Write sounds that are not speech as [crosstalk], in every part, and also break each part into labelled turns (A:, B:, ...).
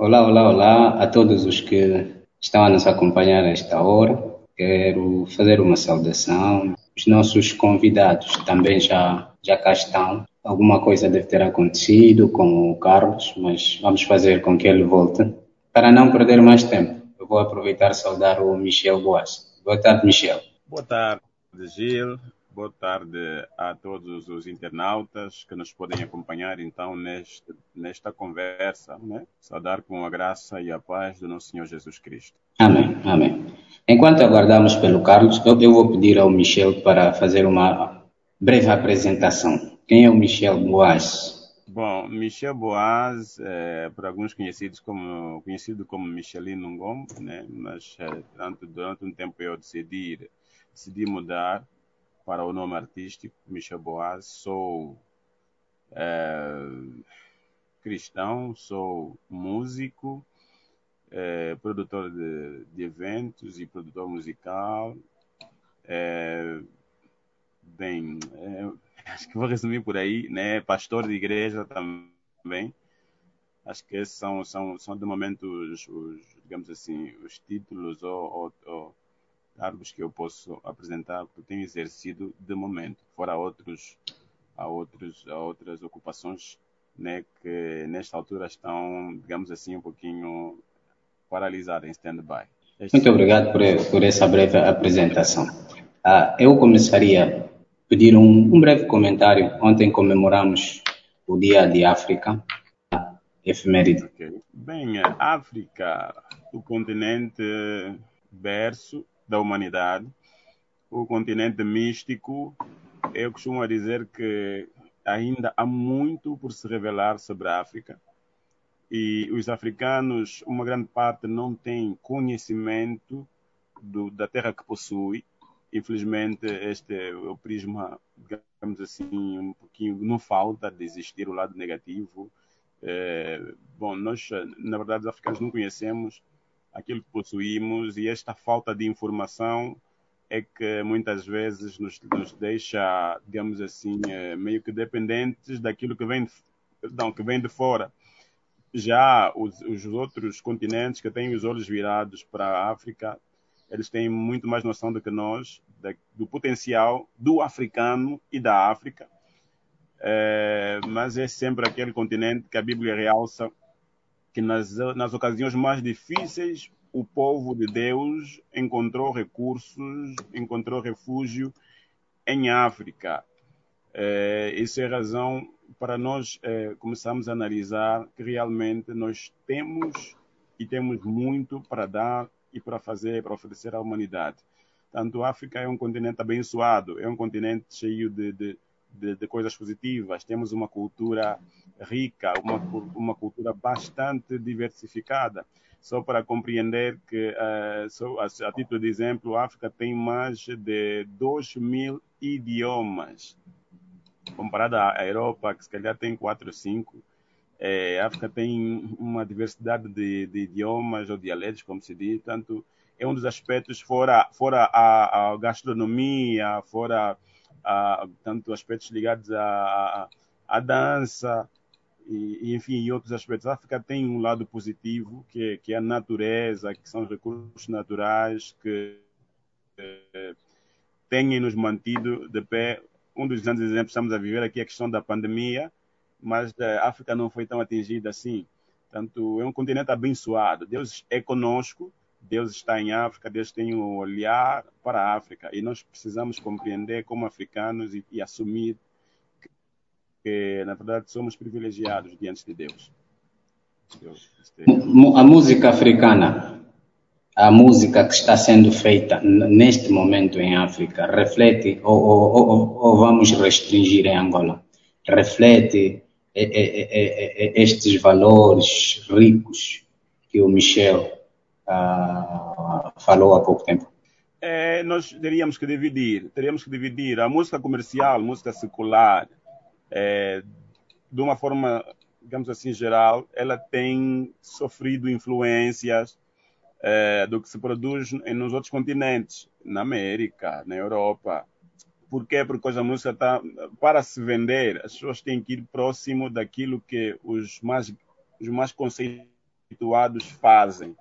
A: Olá, olá, olá a todos os que estão a nos acompanhar a esta hora. Quero fazer uma saudação. Os nossos convidados também já, já cá estão. Alguma coisa deve ter acontecido com o Carlos, mas vamos fazer com que ele volte. Para não perder mais tempo, eu vou aproveitar e saudar o Michel Boas. Boa tarde, Michel.
B: Boa tarde, Gil. Boa tarde a todos os internautas que nos podem acompanhar então neste, nesta conversa, né? Saudar com a graça e a paz do nosso Senhor Jesus Cristo.
A: Amém, amém. Enquanto aguardamos pelo Carlos, eu, vou pedir ao Michel para fazer uma breve apresentação. Quem é o Michel Boas?
B: Bom, Michel Boas, é, por alguns conhecidos como conhecido como Michelino Ngom, né? Mas é, durante, durante um tempo eu decidi decidi mudar para o nome artístico Michel Boaz. Sou é, cristão, sou músico, é, produtor de, de, eventos e produtor musical. É, bem, é, acho que vou resumir por aí, né? Pastor de igreja também. Acho que esses são, são, são de momento os, os digamos assim, os títulos ou, ou, ou cargos que eu posso apresentar que tenho exercido de momento, fora outros, a, outros, a outras ocupações né, que nesta altura estão, digamos assim, um pouquinho paralisadas em stand-by.
A: Muito obrigado por, por essa breve apresentação. Ah, eu começaria a pedir um, um breve comentário. Ontem comemoramos o Dia de África, efeméride.
B: Okay. Bem, África, o continente berço da humanidade, o continente místico, eu costumo dizer que ainda há muito por se revelar sobre a África. E os africanos, uma grande parte, não tem conhecimento do, da terra que possui. Infelizmente, este é o prisma, digamos assim, um pouquinho, não falta de existir o lado negativo. É, bom, nós, na verdade, os africanos não conhecemos aquilo que possuímos e esta falta de informação é que muitas vezes nos, nos deixa, digamos assim, eh, meio que dependentes daquilo que vem de, perdão, que vem de fora. Já os, os outros continentes que têm os olhos virados para a África, eles têm muito mais noção do que nós, da, do potencial do africano e da África. É, mas é sempre aquele continente que a Bíblia realça que nas, nas ocasiões mais difíceis o povo de Deus encontrou recursos, encontrou refúgio em África. É, isso é razão para nós é, começarmos a analisar que realmente nós temos e temos muito para dar e para fazer, para oferecer à humanidade. Tanto a África é um continente abençoado, é um continente cheio de, de, de, de coisas positivas, temos uma cultura rica, uma, uma cultura bastante diversificada. Só para compreender que, uh, só, a, a, título de exemplo, a África tem mais de 2 mil idiomas. Comparado à Europa, que se calhar tem 4 ou 5, é, a África tem uma diversidade de, de, idiomas ou dialetos, como se diz, tanto é um dos aspectos, fora, fora a, a gastronomia, fora a, tanto aspectos ligados à, à dança, e, enfim, e outros aspectos. A África tem um lado positivo, que é, que é a natureza, que são os recursos naturais que eh, têm nos mantido de pé. Um dos grandes exemplos que estamos a viver aqui é a questão da pandemia, mas a África não foi tão atingida assim. Portanto, é um continente abençoado. Deus é conosco, Deus está em África, Deus tem um olhar para a África e nós precisamos compreender como africanos e, e assumir que, na verdade, somos privilegiados diante de Deus.
A: A música africana, a música que está sendo feita neste momento em África, reflete, ou, ou, ou, ou vamos restringir em Angola, reflete estes valores ricos que o Michel uh, falou há pouco tempo?
B: É, nós teríamos que dividir, teríamos que dividir a música comercial, música secular, é, de uma forma, digamos assim, geral, ela tem sofrido influências é, do que se produz nos outros continentes, na América, na Europa. Por quê? Porque a música está, para se vender, as pessoas têm que ir próximo daquilo que os mais, os mais conceituados fazem.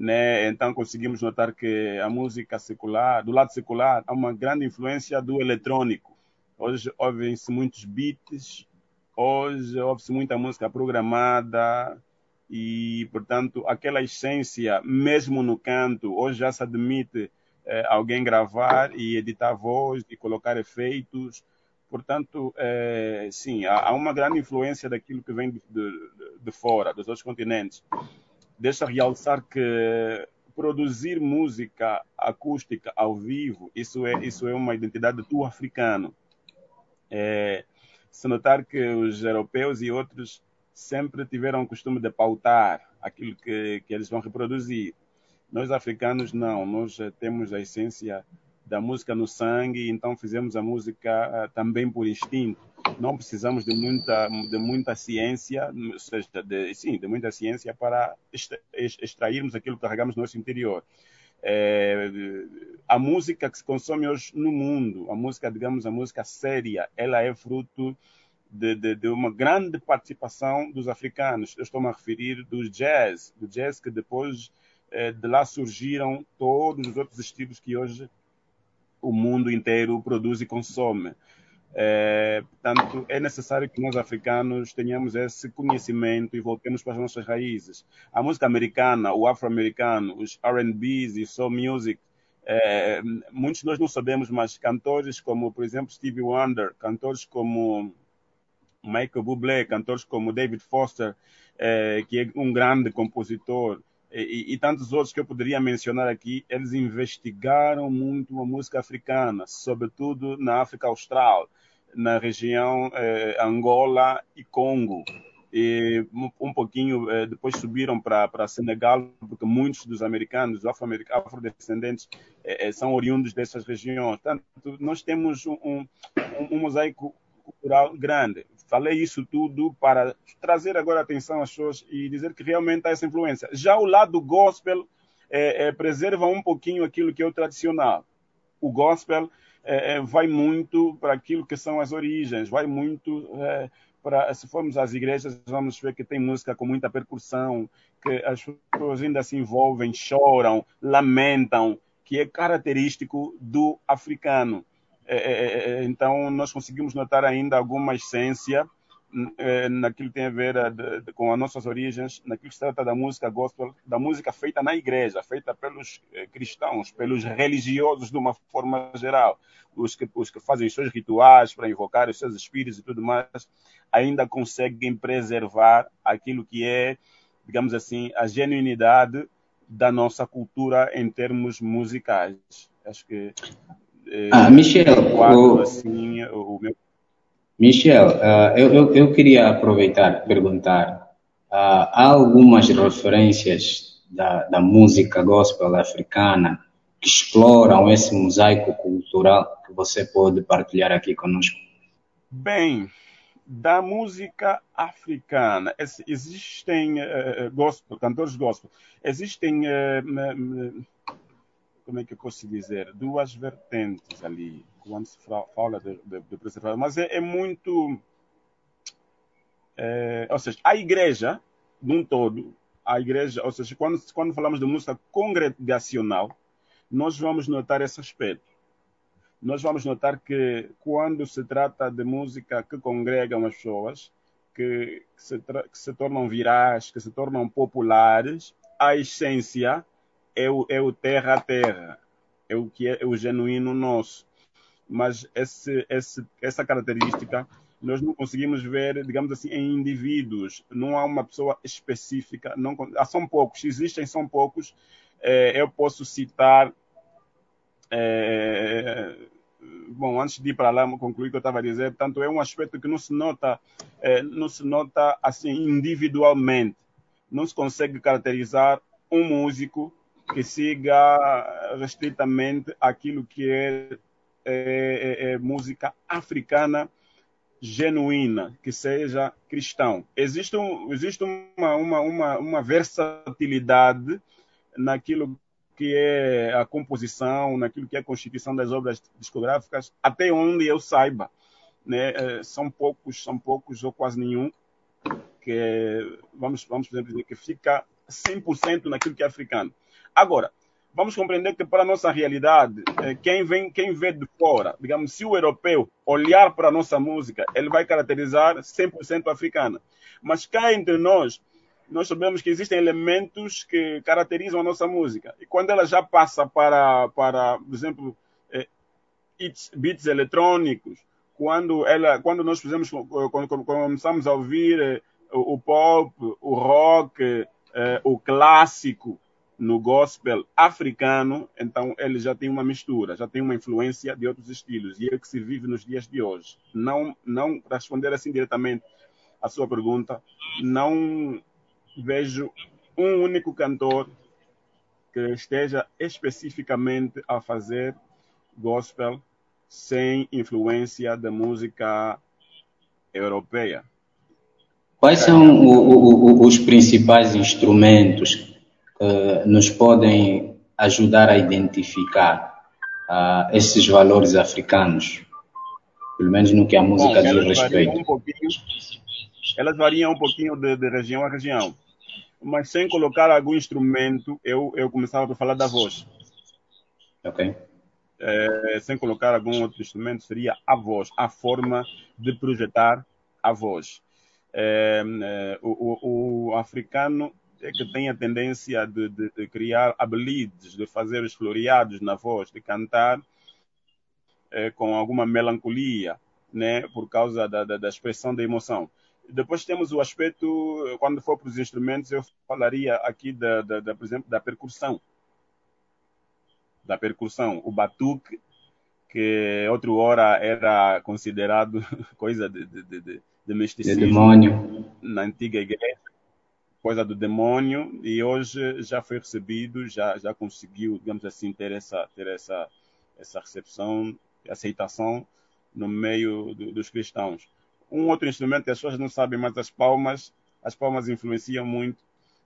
B: Né? Então conseguimos notar que a música secular, do lado secular, há uma grande influência do eletrônico. Hoje ouvem-se muitos beats, hoje ouve-se muita música programada e, portanto, aquela essência, mesmo no canto, hoje já se admite eh, alguém gravar e editar voz e colocar efeitos. Portanto, eh, sim, há, há, uma grande influência daquilo que vem de, de, de fora, dos outros continentes. Deixa realçar que produzir música acústica ao vivo, isso é, isso é uma identidade do africano. É, se notar que os europeus e outros sempre tiveram o costume de pautar aquilo que, que eles vão reproduzir. Nós africanos não, nós temos a essência da música no sangue, então fizemos a música uh, também por instinto. Não precisamos de muita, de muita ciência, seja, de, sim, de muita ciência para extrairmos aquilo que carregamos no nosso interior. É, a música que se consome hoje no mundo, a música, digamos, a música séria, ela é fruto de, de, de, uma grande participação dos africanos. Eu estou-me a referir do jazz, do jazz que depois eh, de lá surgiram todos os outros estilos que hoje o mundo inteiro produz e consome. É, portanto, é necessário que nós africanos tenhamos esse conhecimento e voltemos para as nossas raízes. A música americana, o afro-americano, os R&Bs e soul music, é, muitos de nós não sabemos, mas cantores como, por exemplo, Stevie Wonder, cantores como Michael Bublé, cantores como David Foster, é, que é um grande compositor, e, e, tantos outros que eu poderia mencionar aqui, eles investigaram muito a música africana, sobretudo na África Austral, na região eh, Angola e Congo. E um pouquinho eh, depois subiram para Senegal, porque muitos dos americanos, afrodescendentes, eh, eh, são oriundos dessas regiões. Portanto, nós temos um, um, um mosaico cultural grande. Falei isso tudo para trazer agora atenção às pessoas e dizer que realmente há essa influência. Já o lado gospel é, é, preserva um pouquinho aquilo que é o tradicional. O gospel é, é vai muito para aquilo que são as origens, vai muito é, para, se formos às igrejas, vamos ver que tem música com muita percussão, que as pessoas ainda se envolvem, choram, lamentam, que é característico do africano. É, é, é, então, nós conseguimos notar ainda alguma essência naquilo que tem a ver de, com as nossas origens, naquilo que se trata da música gospel, da música feita na igreja, feita pelos cristãos, pelos religiosos de uma forma geral, os que, os que fazem os seus rituais para invocar os seus espíritos e tudo mais, ainda conseguem preservar aquilo que é, digamos assim, a genuinidade da nossa cultura em termos musicais. Acho que
A: ah, Michel, o... assim, o meu... Michel, uh, eu, eu, eu, queria aproveitar e perguntar, uh, há algumas referências da, da música gospel africana que exploram esse mosaico cultural que você pode partilhar aqui conosco?
B: Bem, da música africana, existem uh, gospel, cantores gospel, existem uh, como é que eu posso dizer, duas vertentes ali, quando se fala de, de, de preservar, mas é, é muito. É, ou seja, a igreja, num todo, a igreja, ou seja, quando, quando falamos de música congregacional, nós vamos notar esse aspecto. Nós vamos notar que quando se trata de música que congregam as pessoas, que, que, se, que se tornam virais, que se tornam populares, a essência é o, é o terra a terra, é o que é, é o genuíno nosso. Mas esse, esse, essa característica nós não conseguimos ver, digamos assim, em indivíduos. Não há uma pessoa específica. Não, são poucos, existem, são poucos. É, eu posso citar. É, bom, antes de ir para lá, concluir o que eu estava a dizer, portanto, é um aspecto que não se nota, é, não se nota assim individualmente. Não se consegue caracterizar um músico que siga restritamente aquilo que é, é, é, é música africana genuína, que seja cristão. Existe, um, existe uma, uma, uma, uma versatilidade naquilo que é a composição, naquilo que é a constituição das obras discográficas, até onde eu saiba. Né? É, são poucos, são poucos ou quase nenhum que vamos, vamos por exemplo, dizer que fica 100% naquilo que é africano. Agora, vamos compreender que para a nossa realidade, eh, quem vem, quem vê de fora, digamos, se o europeu olhar para a nossa música, ele vai caracterizar 100% africana. Mas cá entre nós, nós sabemos que existem elementos que caracterizam a nossa música. E quando ela já passa para, para por exemplo, eh, beats eletrônicos, quando, ela, quando nós fizemos, quando, começamos a ouvir eh, o pop, o rock, o clássico, no gospel africano, então ele já tem uma mistura, já tem uma influência de outros estilos e é o que se vive nos dias de hoje. Não, não responder assim diretamente à sua pergunta, não vejo um único cantor que esteja especificamente a fazer gospel sem influência da música europeia.
A: Quais são o, o, os principais instrumentos uh, nos podem ajudar a identificar uh, esses valores africanos, pelo menos no que a música Bom, diz respeito. Um
B: elas variam um pouquinho de, de, região a região, mas sem colocar algum instrumento, eu, eu começava por falar da voz.
A: Ok.
B: É, sem colocar algum outro instrumento, seria a voz, a forma de projetar a voz. É, é, o, o, o, africano é que tem a tendência de, de, de criar habilidades, de fazer os floreados na voz, de cantar é, com alguma melancolia, né, por causa da, da, da, expressão da emoção. Depois temos o aspecto, quando for para os instrumentos, eu falaria aqui, da, da, da por exemplo, da percussão. Da percussão. O batuque, que outra hora era considerado [laughs] coisa de, de, de, de misticismo.
A: De demônio.
B: Na antiga igreja coisa do demônio e hoje já foi recebido, já já conseguiu, digamos assim, ter essa ter essa essa recepção, aceitação no meio do, dos cristãos. Um outro instrumento que as pessoas não sabem, mas as palmas, as palmas influenciam muito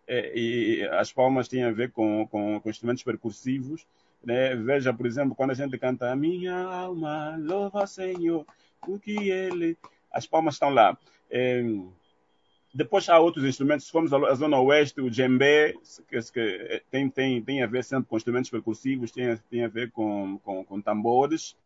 B: é, e as palmas têm a ver com, com, com instrumentos percussivos. Né? Veja, por exemplo, quando a gente canta A minha alma louva Senhor, porque Ele... As palmas estão lá. É, depois há outros instrumentos, se formos à zona oeste, o djembe, que, que tem, tem, tem a ver sempre com instrumentos percussivos, tem, tem a ver com, com, com tambores.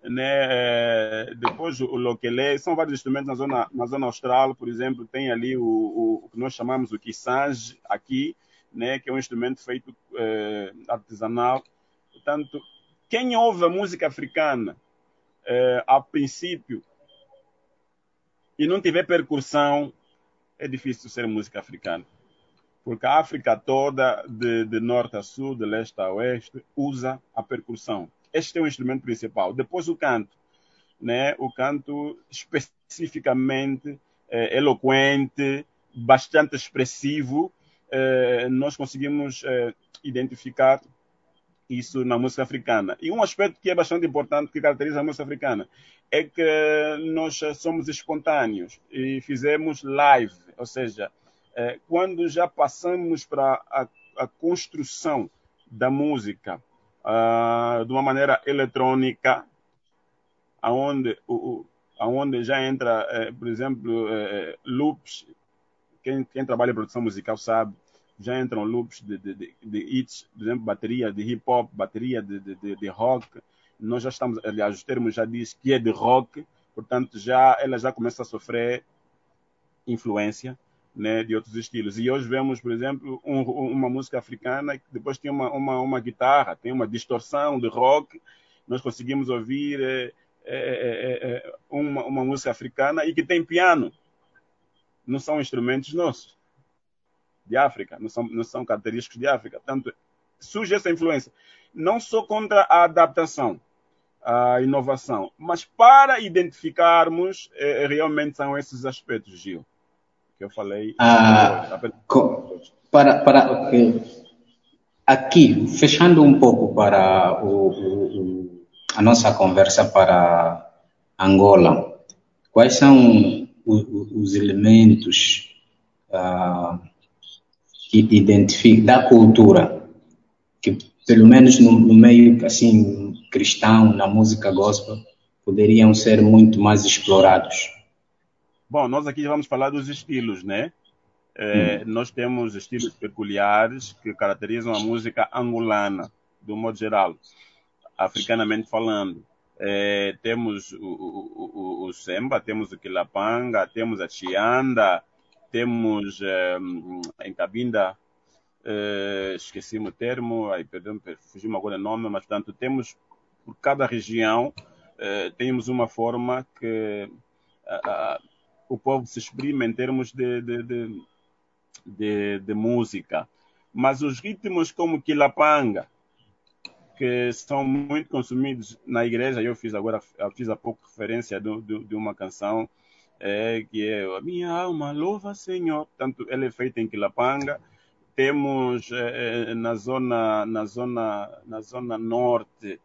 B: Né? Depois o loquele, são vários instrumentos na zona, na zona austral, por exemplo, tem ali o, o, o que nós chamamos o kissange aqui, né? que é um instrumento feito eh, artesanal. Portanto, quem ouve a música africana, eh, a princípio, e não tiver percussão, é difícil ser música africana. Porque a África toda, de, de norte a sul, de leste a oeste, usa a percussão. Este é o instrumento principal. Depois o canto. Né? O canto especificamente é, eloquente, bastante expressivo. É, nós conseguimos é, identificar isso na música africana. E um aspecto que é bastante importante, que caracteriza a música africana, é que nós somos espontâneos e fizemos live, ou seja, é, quando já passamos para a, a, construção da música uh, de uma maneira eletrônica, aonde, o, aonde já entra, é, por exemplo, é, loops, quem, quem trabalha em produção musical sabe, já entram loops de, de, de, de hits, por exemplo, bateria de hip hop, bateria de, de, de, rock. Nós já estamos, aliás, os termos já diz que é de rock, portanto, já ela já começa a sofrer influência né, de outros estilos. E hoje vemos, por exemplo, um, uma música africana que depois tem uma, uma, uma, guitarra, tem uma distorção de rock. Nós conseguimos ouvir é, é, é, uma, uma música africana e que tem piano. Não são instrumentos nossos de África, não são, não são característicos de África. Portanto, surge essa influência. Não sou contra a adaptação, a inovação, mas para identificarmos, é, realmente são esses aspectos, Gil, que eu falei.
A: Ah, para, para, aqui, fechando um pouco para o, o, a nossa conversa para Angola, quais são os, os elementos uh, identifica da cultura que pelo menos no, no, meio assim cristão na música gospel poderiam ser muito mais explorados
B: bom nós aqui vamos falar dos estilos né? É, nós temos estilos peculiares que caracterizam a música angolana, do modo geral, africanamente falando. É, temos o, o, o, o, semba, temos o quilapanga, temos a chianda, temos é, em Cabinda, é, esqueci-me o termo, ai, perdão, fugiu-me agora o nome, mas portanto temos, por cada região, é, temos uma forma que o povo se exprime em termos de, de, de, de, de música. Mas os ritmos como quilapanga, que são muito consumidos na igreja. Eu fiz agora, fiz há pouco referência do, do, de uma canção é, que é A Minha Alma Louva Senhor. Tanto ela é feita em Quilapanga. Temos é, na zona na zona na zona norte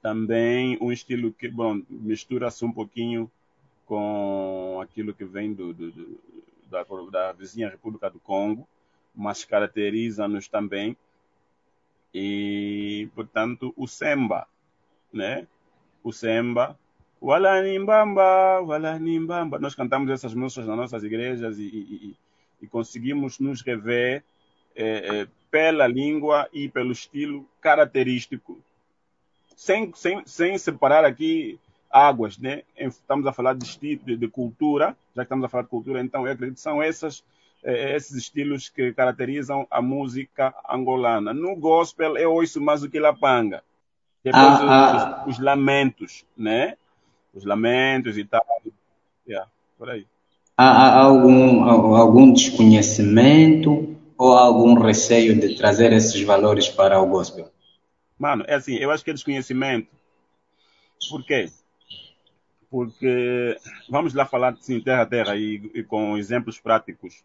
B: também um estilo que bom mistura-se um pouquinho com aquilo que vem do, do, do da, da vizinha República do Congo, mas caracteriza-nos também e, portanto, o Semba, né? O Semba, Walanimbamba, Walanimbamba. Nós cantamos essas músicas nas nossas igrejas e, e, e conseguimos nos rever é, é, pela língua e pelo estilo característico, sem, sem, sem separar aqui águas, né? Estamos a falar de, estilo, de, de cultura, já que estamos a falar de cultura, então eu acredito que são essas é, esses estilos que caracterizam a música angolana. No gospel eu ouço mais do que lapanga. Depois ah, os, ah, os, lamentos, né? Os lamentos e tal. Yeah, por aí.
A: Há, algum, algum desconhecimento ou algum receio de trazer esses valores para o gospel?
B: Mano, é assim, eu acho que é desconhecimento. Por quê? Porque, vamos lá falar assim, terra a terra e, e com exemplos práticos.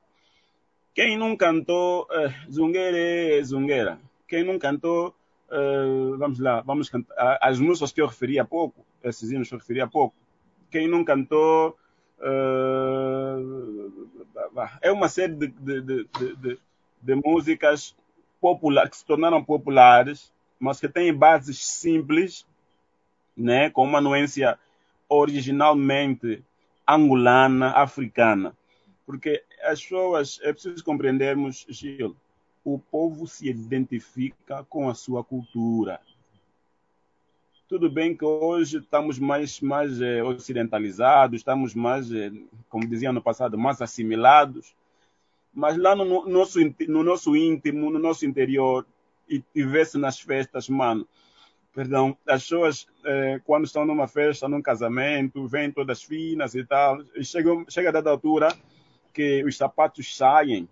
B: Quem não cantou uh, Zungueira Zungueira? Quem não cantou, uh, vamos lá, vamos cantar, as músicas que eu referi há pouco, esses hinos que eu referi há pouco. Quem não cantou, uh, é uma série de, de, de, de, músicas populares, que se tornaram populares, mas que têm bases simples, né, com uma nuência originalmente angolana, africana. Porque as pessoas, é preciso compreendermos, Gil, o povo se identifica com a sua cultura. Tudo bem que hoje estamos mais, mais é, ocidentalizados, estamos mais, é, como dizia no passado, mais assimilados, mas lá no, no, nosso, no nosso íntimo, no nosso interior, e, e vê-se nas festas, mano, perdão, as pessoas, é, quando estão numa festa, num casamento, vêm todas finas e tal, e chega, a dada altura, que os sapatos saem,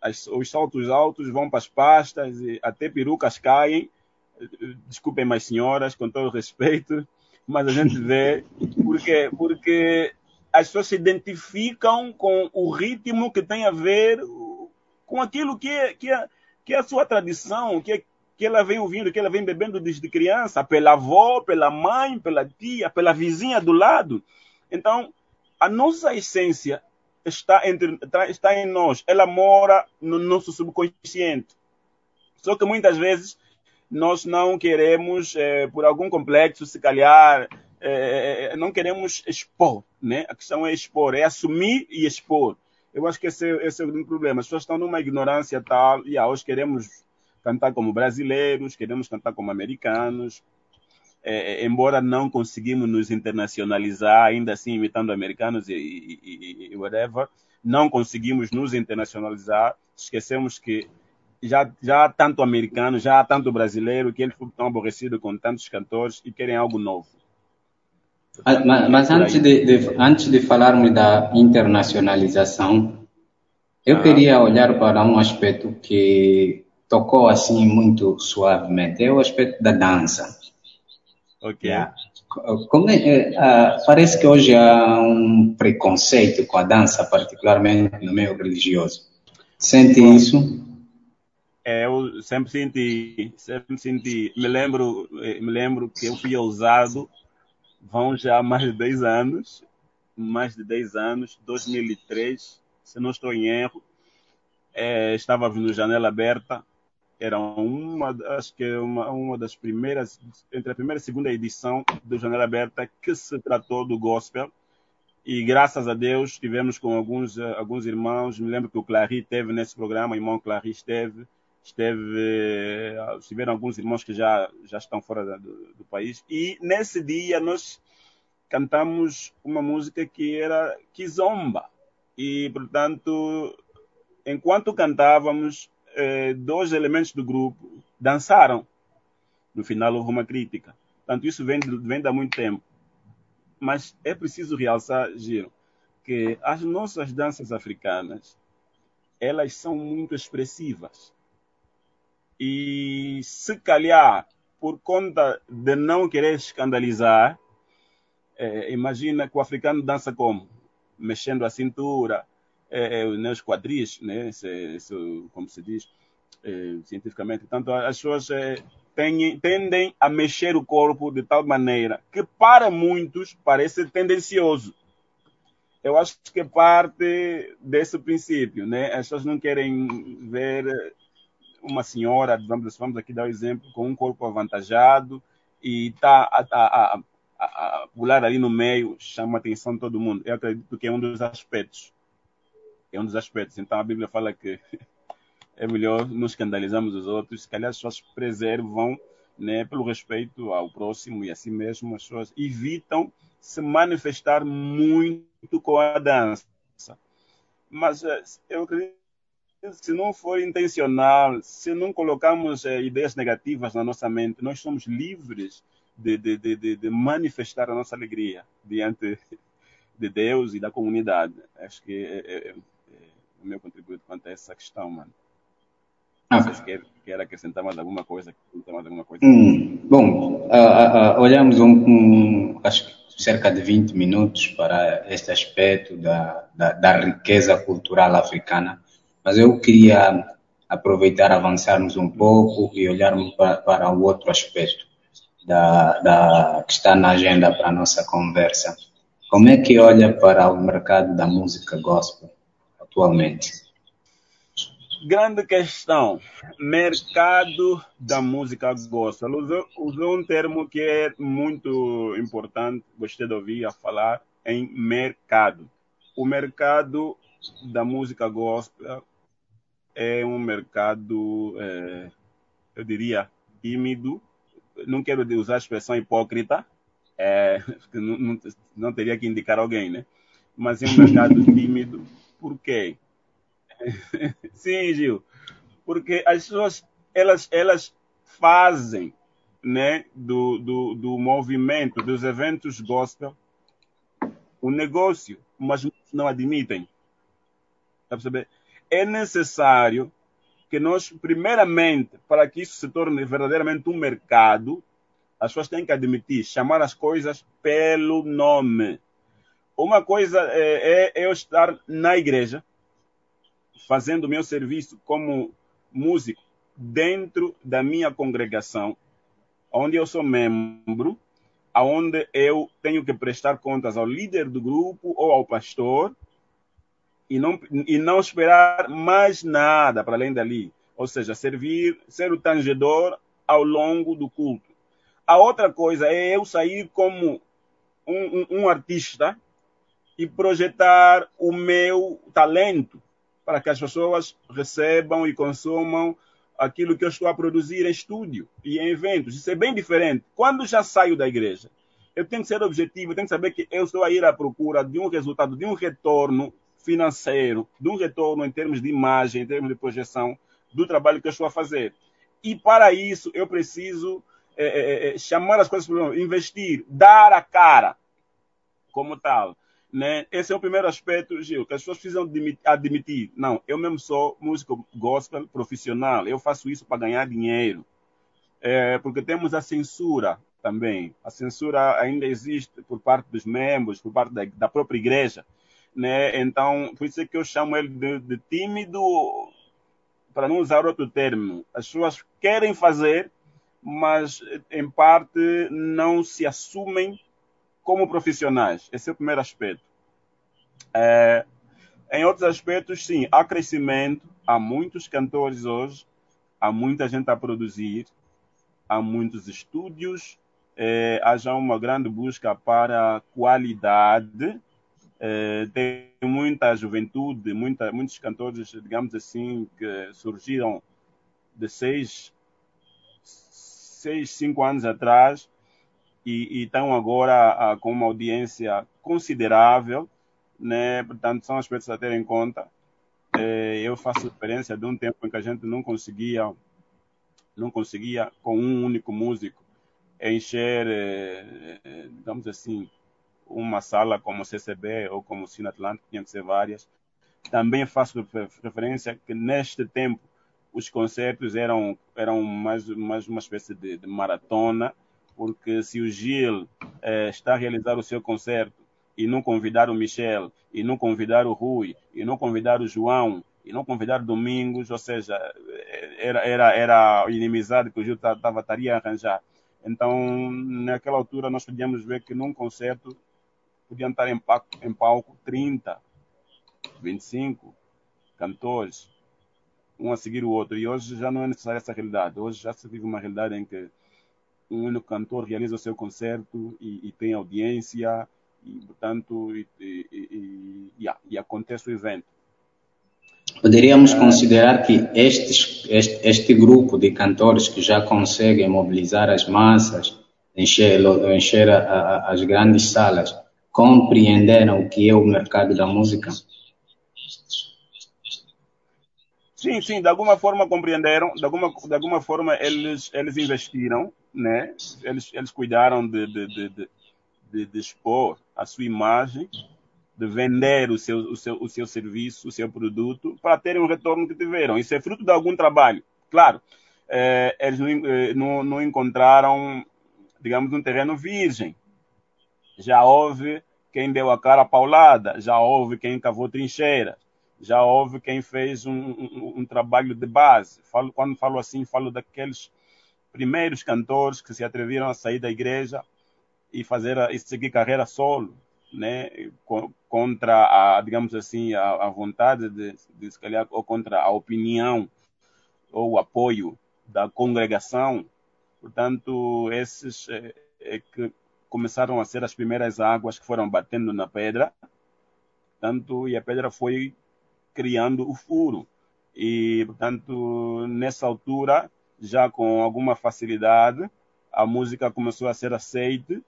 B: as, os saltos altos vão para as pastas, até perucas caem. Desculpem, mais senhoras, com todo respeito, mas a gente vê porque, porque as pessoas se identificam com o ritmo que tem a ver com aquilo que é, que é, que é a sua tradição, que, é, que ela vem ouvindo, que ela vem bebendo desde criança, pela avó, pela mãe, pela tia, pela vizinha do lado. Então, a nossa essência está, entre, está em nós, ela mora no nosso subconsciente. Só que muitas vezes nós não queremos, é, por algum complexo, se calhar, é, não queremos expor, né? A questão é expor, é assumir e expor. Eu acho que esse, esse é o problema. As pessoas estão numa ignorância tal, e ah, hoje queremos cantar como brasileiros, queremos cantar como americanos, é, embora não conseguimos nos internacionalizar, ainda assim imitando americanos e, e, e, whatever, não conseguimos nos internacionalizar, esquecemos que já, já há tanto americano, já há tanto brasileiro, que eles estão aborrecidos com tantos cantores e querem algo novo.
A: Ah, mas, mas antes, de, de, antes de falarmos da internacionalização, eu ah. queria olhar para um aspecto que tocou assim muito suavemente, é o aspecto da dança.
B: Ok. Yeah.
A: Como é, uh, parece que hoje há um preconceito com a dança, particularmente no meio religioso. Sente isso?
B: É, eu sempre senti, sempre senti. Me lembro, me lembro que eu fui ousado, vão já mais de 10 anos, mais de 10 anos, 2003, se não estou em erro. É, estava no Janela Aberta, era uma, acho que é uma, uma das primeiras, entre a primeira e a segunda edição do Janela Aberta, que se tratou do gospel. e graças a Deus tivemos com alguns, alguns irmãos, me lembro que o Clary esteve nesse programa, o irmão Clary esteve, esteve, estiveram alguns irmãos que já, já estão fora do, do país, e nesse dia nós cantamos uma música que era Kizomba, e portanto, enquanto cantávamos, eh, dois elementos do grupo dançaram. No final houve uma crítica. Portanto, isso vem, vem de há muito tempo. Mas é preciso realçar, Giro, que as nossas danças africanas, elas são muito expressivas. E se calhar, por conta de não querer escandalizar, é, imagina que o africano dança como? Mexendo a cintura, é, é, nos quadris, né? Esse, como se diz é, cientificamente. Portanto, as pessoas é, têm, tendem a mexer o corpo de tal maneira que, para muitos, parece tendencioso. Eu acho que parte desse princípio, né? As pessoas não querem ver uma senhora, vamos, vamos aqui dar o um exemplo, com um corpo avantajado e está a, a, a, a, pular ali no meio, chama a atenção de todo mundo. Eu acredito que é um dos aspectos. É um dos aspectos. Então a Bíblia fala que [laughs] é melhor não escandalizarmos os outros, se calhar as pessoas preservam né, pelo respeito ao próximo e assim mesmo as pessoas evitam se manifestar muito com a dança. Mas eh, eu acredito que se não for intencional, se não colocamos é, ideias negativas na nossa mente, nós somos livres de, de, de, de manifestar a nossa alegria diante [laughs] de Deus e da comunidade. Acho que é, é, é o meu contributo quanto a essa questão, mano. Ah. Vocês querem, querem acrescentar mais alguma coisa? Mais alguma coisa?
A: Hum, bom, uh, uh, olhamos um, um, acho que cerca de 20 minutos para este aspecto da, da, da riqueza cultural africana, mas eu queria aproveitar, avançarmos um pouco e olharmos para, para o outro aspecto da, da, que está na agenda para a nossa conversa. Como é que olha para o mercado da música gospel atualmente?
B: grande questão. Mercado da música gospel. Usou, usou um termo que é muito importante, gostei de ouvir a falar, em mercado. O mercado da música gospel é um mercado, é, eu diria, tímido. Não quero usar a expressão hipócrita, é, [laughs] não, não, não teria que indicar alguém, né? Mas é um mercado [laughs] tímido. Por quê? [laughs] Sim, Gil. Porque as pessoas, elas, elas fazem né, do, do, do movimento, dos eventos gospel, o um negócio, mas não admitem. Tá perceber? É necessário que nós, primeiramente, para que isso se torne verdadeiramente um mercado, as pessoas têm que admitir, chamar as coisas pelo nome. Uma coisa é, é eu estar na igreja, fazendo o meu serviço como músico dentro da minha congregação, onde eu sou membro, aonde eu tenho que prestar contas ao líder do grupo ou ao pastor e não, e não esperar mais nada para além dali. Ou seja, servir, ser o tangedor ao longo do culto. A outra coisa é eu sair como um, um, um artista e projetar o meu talento para que as pessoas recebam e consumam aquilo que eu estou a produzir em estúdio e em eventos. Isso é bem diferente. Quando já saio da igreja, eu tenho que ser objetivo, eu tenho que saber que eu estou a ir à procura de um resultado, de um retorno financeiro, de um retorno em termos de imagem, em termos de projeção do trabalho que eu estou a fazer. E para isso eu preciso é, é, é, chamar as coisas para investir, dar a cara como tal. Né? Esse é o primeiro aspecto, Gil, que as pessoas precisam admitir. Não, eu mesmo sou músico gospel profissional, eu faço isso para ganhar dinheiro. É, porque temos a censura também. A censura ainda existe por parte dos membros, por parte da, da própria igreja. Né? Então, por isso é que eu chamo ele de, de tímido, para não usar outro termo. As pessoas querem fazer, mas em parte não se assumem como profissionais. Esse é o primeiro aspecto. É, em outros aspectos, sim, há crescimento, há muitos cantores hoje, há muita gente a produzir, há muitos estúdios, é, há já uma grande busca para qualidade. Uh, tem muita juventude, muita, muitos cantores, digamos assim, que surgiram de seis, seis cinco anos atrás e, estão agora uh, com uma audiência considerável, né? portanto, são aspectos a ter em conta. Uh, eu faço referência de um tempo em que a gente não conseguia, não conseguia com um único músico encher, eh, digamos assim, uma sala como CCB ou como Cine Atlântico, tinha que ser várias. Também faço referência que neste tempo os concertos eram, eram mais, mais uma espécie de, de maratona, porque se o Gil eh, está a realizar o seu concerto e não convidar o Michel, e não convidar o Rui, e não convidar o João, e não convidar Domingos, ou seja, era, era, era inimizade que o Gil estaria a arranjar. Então, naquela altura, nós podíamos ver que num concerto podiam estar em palco, em palco 30, 25 cantores, um a seguir o outro. E hoje já não é necessária essa realidade. Hoje já se vive uma realidade em que um único cantor realiza o seu concerto e, e tem audiência, e, portanto, e, e, e, acontece o evento.
A: Poderíamos considerar que estes, este, este, grupo de cantores que já conseguem mobilizar as massas, encher, encher a, a, as grandes salas, compreenderam o que é o mercado da música?
B: Sim, sim, de alguma forma compreenderam, de alguma, de alguma forma eles, eles investiram, né? eles, eles cuidaram de, de, de, de, de expor a sua imagem, de vender o seu, o, seu, o seu serviço, o seu produto, para terem o retorno que tiveram. Isso é fruto de algum trabalho. Claro, eh, eles eh, não, não encontraram, digamos, um terreno virgem já houve quem deu a cara paulada, já houve quem cavou trincheira, já houve quem fez um, um, um trabalho de base. Falo, quando falo assim, falo daqueles primeiros cantores que se atreveram a sair da igreja e fazer e seguir carreira solo, né, contra a, digamos assim, a, a vontade de, de se calhar, ou contra a opinião ou o apoio da congregação. Portanto, esses é, é que começaram a ser as primeiras águas que foram batendo na pedra, tanto e a pedra foi criando o furo. E, portanto, nessa altura, já com alguma facilidade, a música começou a ser aceita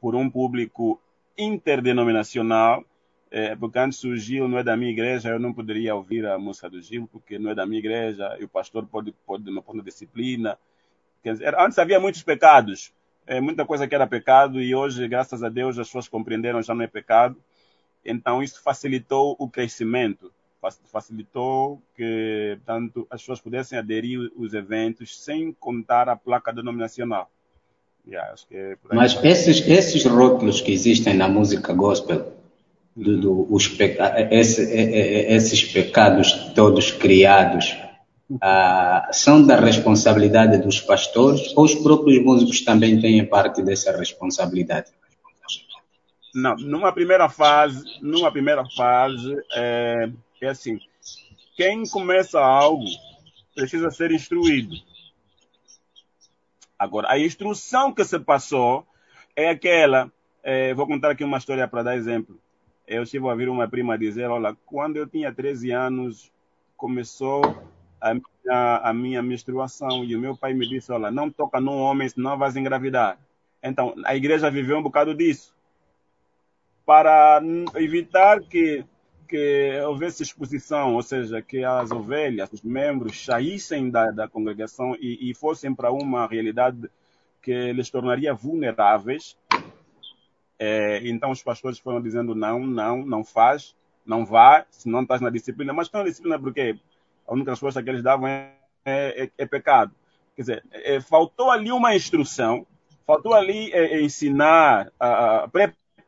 B: por um público interdenominacional, é, porque antes o Gil não é da minha igreja, eu não poderia ouvir a música do Gil, porque não é da minha igreja, e o pastor pode, pode não pôr disciplina. Quer dizer, antes havia muitos pecados, é, muita coisa que era pecado e hoje, graças a Deus, as pessoas compreenderam já não é pecado. Então, isso facilitou o crescimento, facilitou que tanto as pessoas pudessem aderir aos eventos sem contar a placa denominacional.
A: Yeah, é Mas esses, esses rótulos que existem na música gospel, do, do, os esse, esses pecados todos criados, ah, são da responsabilidade dos pastores ou os próprios músicos também têm parte dessa responsabilidade?
B: Não, numa primeira fase, numa primeira fase é, é assim, quem começa algo precisa ser instruído. Agora, a instrução que se passou é aquela. É, vou contar aqui uma história para dar exemplo. Eu estive a ouvir uma prima dizer: Olha, quando eu tinha 13 anos, começou a minha, a minha menstruação e o meu pai me disse, olha, não toca num homem, senão vais engravidar. Então, a igreja viveu um bocado disso. Para evitar que, que houvesse exposição, ou seja, que as ovelhas, os membros, saíssem da, da congregação e, e fossem para uma realidade que lhes tornaria vulneráveis, é, então os pastores foram dizendo não, não, não faz, não vá, se não estás na disciplina. Mas estão na disciplina por quê? a única resposta que eles davam é, é, é pecado. Quer dizer, é, faltou ali uma instrução, faltou ali é, é, ensinar, a, a,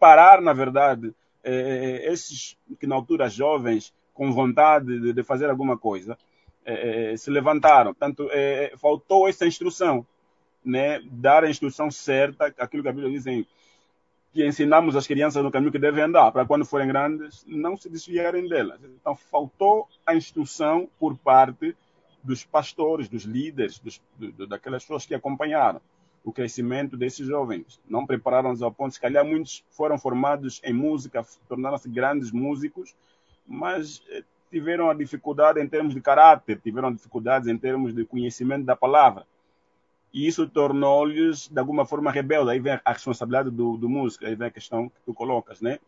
B: preparar, na verdade, é, esses que na altura jovens, com vontade de, de fazer alguma coisa, se levantaram. Portanto, faltou essa instrução, né? dar a instrução certa, aquilo que a Bíblia diz em que ensinamos as crianças no caminho que devem andar, para quando forem grandes não se desviarem delas. Então, faltou a instrução por parte dos pastores, dos líderes, dos, do, daquelas pessoas que acompanharam. O crescimento desses jovens. Não prepararam-nos ao ponto, se calhar muitos foram formados em música, tornaram-se grandes músicos, mas eh, tiveram a dificuldade em termos de caráter, tiveram dificuldades em termos de conhecimento da palavra. E isso tornou-lhes, de alguma forma, rebeldes. Aí vem a responsabilidade do, do músico, aí vem a questão que tu colocas, né?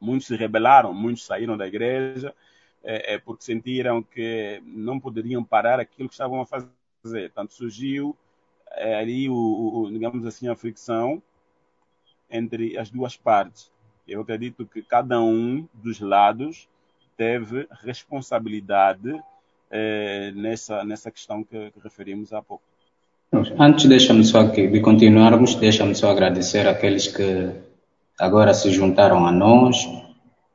B: Muitos se rebelaram, muitos saíram da igreja, é, é, porque sentiram que não poderiam parar aquilo que estavam a fazer. Tanto surgiu é, ali, o, o, digamos assim, a fricção entre as duas partes. Eu acredito que cada um dos lados teve responsabilidade é, nessa, nessa questão que, que referimos há pouco.
A: Antes, deixa-me só aqui, de continuarmos, deixa-me só agradecer aqueles que agora se juntaram a nós.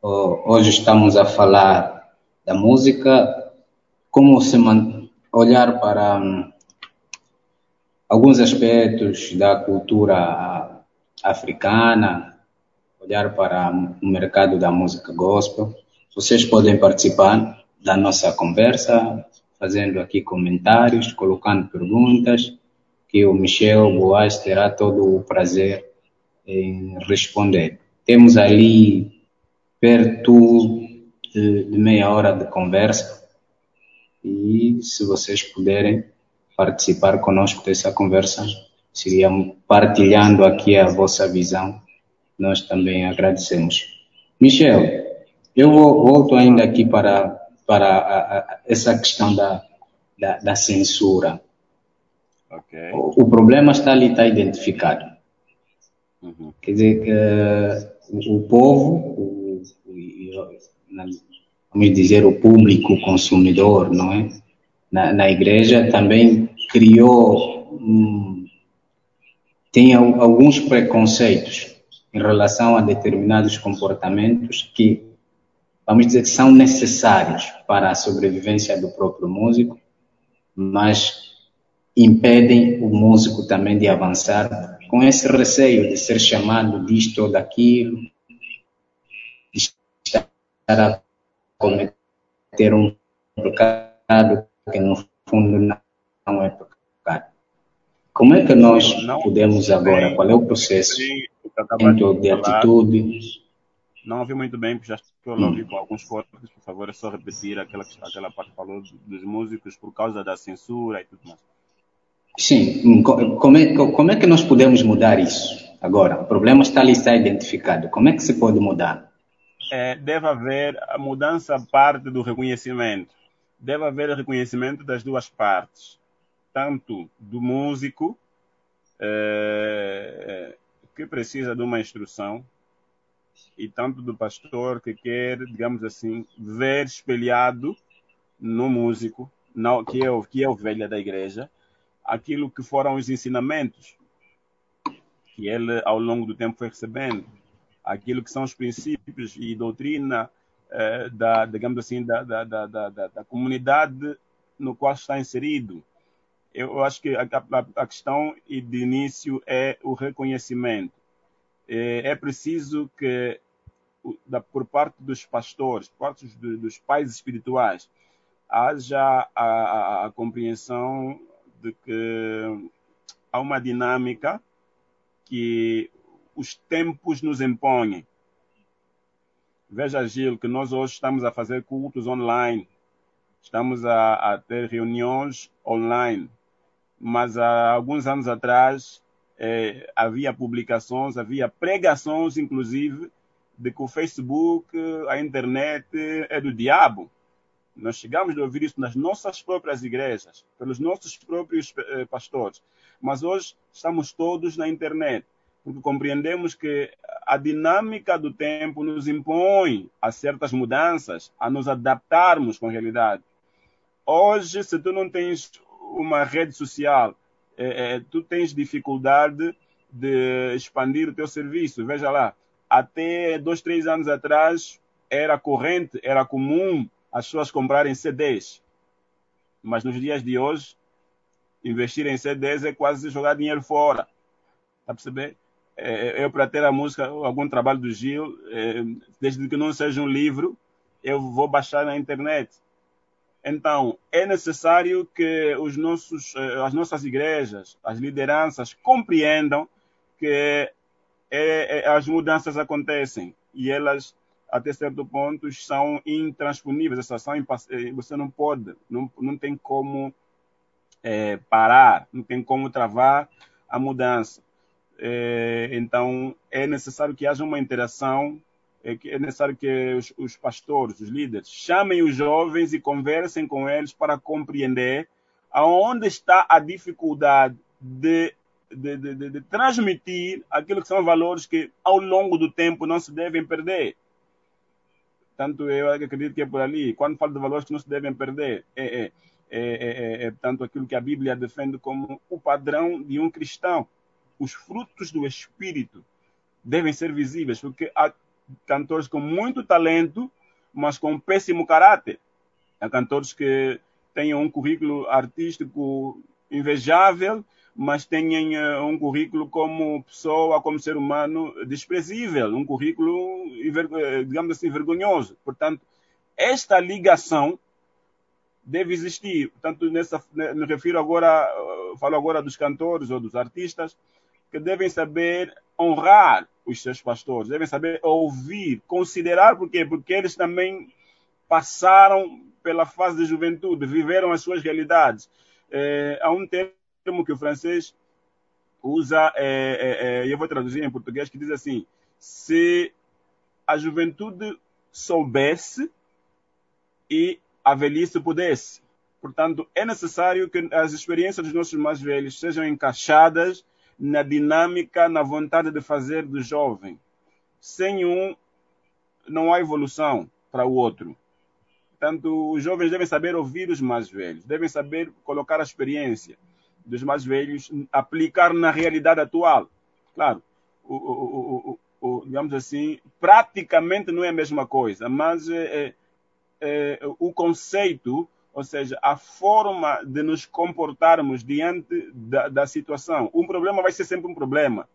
A: Hoje estamos a falar da música, como se olhar para hum, alguns aspectos da cultura africana, olhar para o mercado da música gospel. Vocês podem participar da nossa conversa, fazendo aqui comentários, colocando perguntas, que o Michel Boas terá todo o prazer em responder. Temos ali perto de, meia hora de conversa e se vocês puderem participar conosco dessa conversa, seria partilhando aqui a vossa visão, nós também agradecemos. Michel, eu vou, volto ainda aqui para, para a, a, essa questão da, da, da censura. Okay. O, o, problema está ali, está identificado. Uhum. Quer dizer que o, o povo, o, vamos dizer, o público consumidor, não é? Na, na igreja também criou, hum, tem alguns preconceitos em relação a determinados comportamentos que vamos dizer que são necessários para a sobrevivência do próprio músico, mas impedem o músico também de avançar com esse receio de ser chamado disto ou daquilo, de estar a cometer um pecado que no fundo não é pecado. Como é que nós podemos agora, qual é o processo de atitude
B: não ouvi muito bem, porque já estou a ouvir com alguns cortes. Por favor, é só repetir aquela, aquela parte que falou dos músicos por causa da censura e tudo mais.
A: Sim, como é, como é que nós podemos mudar isso agora? O problema está ali, está identificado. Como é que se pode mudar?
B: É, deve haver a mudança parte do reconhecimento. Deve haver reconhecimento das duas partes, tanto do músico, é, que precisa de uma instrução, e tanto do pastor que quer, digamos assim, ver espelhado no músico, que, é, que é ovelha da igreja, aquilo que foram os ensinamentos que ele, ao longo do tempo, foi recebendo, aquilo que são os princípios e doutrina eh, da, digamos assim, da, da, da, da, da comunidade no qual está inserido. Eu acho que a, a, a questão de início é o reconhecimento. É, é preciso que, por parte dos pastores, por parte dos pais espirituais, haja a, a, a compreensão de que há uma dinâmica que os tempos nos impõem. Veja, Gil, que nós hoje estamos a fazer cultos online, estamos a, a ter reuniões online, mas há alguns anos atrás é, havia publicações, havia pregações, inclusive, de que o Facebook, a internet é do diabo. Nós chegamos a ouvir isso nas nossas próprias igrejas, pelos nossos próprios eh, pastores. Mas hoje estamos todos na internet, porque compreendemos que a dinâmica do tempo nos impõe a certas mudanças, a nos adaptarmos com a realidade. Hoje, se tu não tens uma rede social é, é, tu tens dificuldade de expandir o teu serviço. Veja lá, até dois, três anos atrás era corrente, era comum as pessoas comprarem CDs. Mas nos dias de hoje, investir em CDs é quase jogar dinheiro fora. Está a perceber? É, eu, para ter a música, algum trabalho do Gil, é, desde que não seja um livro, eu vou baixar na internet. Então, é necessário que os nossos, eh, as nossas igrejas, as lideranças compreendam que é, é, as mudanças acontecem e elas, até certo ponto, são intransponíveis. São, você não pode, não, não tem como é, parar, não tem como travar a mudança. Então, é necessário que haja uma interação é, é necessário que os, os, pastores, os líderes, chamem os jovens e conversem com eles para compreender aonde está a dificuldade de, de, de, de, transmitir aquilo que são valores que ao longo do tempo não se devem perder. Tanto eu acredito que é por ali. Quando falo de valores que não se devem perder, é, é, é, é tanto aquilo que a Bíblia defende como o padrão de um cristão. Os frutos do Espírito devem ser visíveis, porque a, cantores com muito talento, mas com péssimo caráter. Há cantores que têm um currículo artístico invejável, mas têm uh, um currículo como pessoa, como ser humano desprezível, um currículo, eh, digamos assim, vergonhoso. Portanto, esta ligação deve existir. Portanto, nessa, me refiro agora, eh, falo agora dos cantores ou dos artistas, que devem saber honrar os seus pastores, devem saber ouvir, considerar, por quê? Porque eles também passaram pela fase de juventude, viveram as suas realidades. É, há um termo que o francês usa, é, é, é eu vou traduzir em português, que diz assim: se a juventude soubesse e a velhice pudesse. Portanto, é necessário que as experiências dos nossos mais velhos sejam encaixadas na dinâmica, na vontade de fazer do jovem. Sem um, não há evolução para o outro. Portanto, os jovens devem saber ouvir os mais velhos, devem saber colocar a experiência dos mais velhos, aplicar na realidade atual. Claro, o, o, o, digamos assim, praticamente não é a mesma coisa, mas é, é, é o conceito ou seja, a forma de nos comportarmos diante da, da, situação. Um problema vai ser sempre um problema.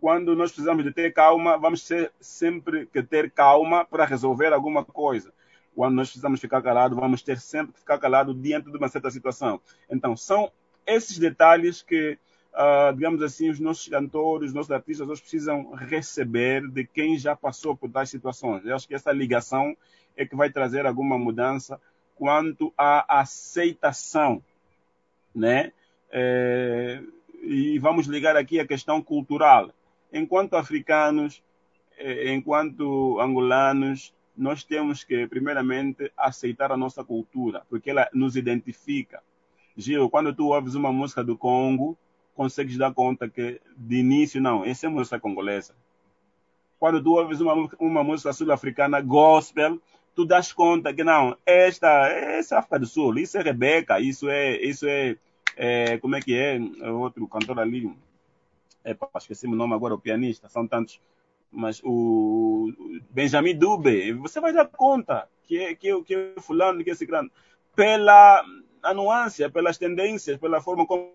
B: Quando nós precisamos de ter calma, vamos ter sempre que ter calma para resolver alguma coisa. Quando nós precisamos ficar calado, vamos ter sempre que ficar calado diante de uma certa situação. Então, são esses detalhes que, uh, digamos assim, os nossos cantores, os nossos artistas, nós precisam receber de quem já passou por tais situações. Eu acho que essa ligação é que vai trazer alguma mudança quanto à aceitação, né? É, e vamos ligar aqui a questão cultural. Enquanto africanos, é, enquanto angolanos, nós temos que, primeiramente, aceitar a nossa cultura, porque ela nos identifica. Gil, quando tu ouves uma música do Congo, consegues dar conta que, de início, não, essa é música congolesa. Quando tu ouves uma, uma música sul-africana, gospel, tu das conta que não, esta, essa é África do Sul, isso é Rebeca, isso é, isso é, é como é que é, é outro cantor ali, é, esqueci o nome agora, o pianista, são tantos, mas o Benjamin Dube, você vai dar conta que é, que, que é fulano, que é esse grande, pela anuância, pelas tendências, pela forma como,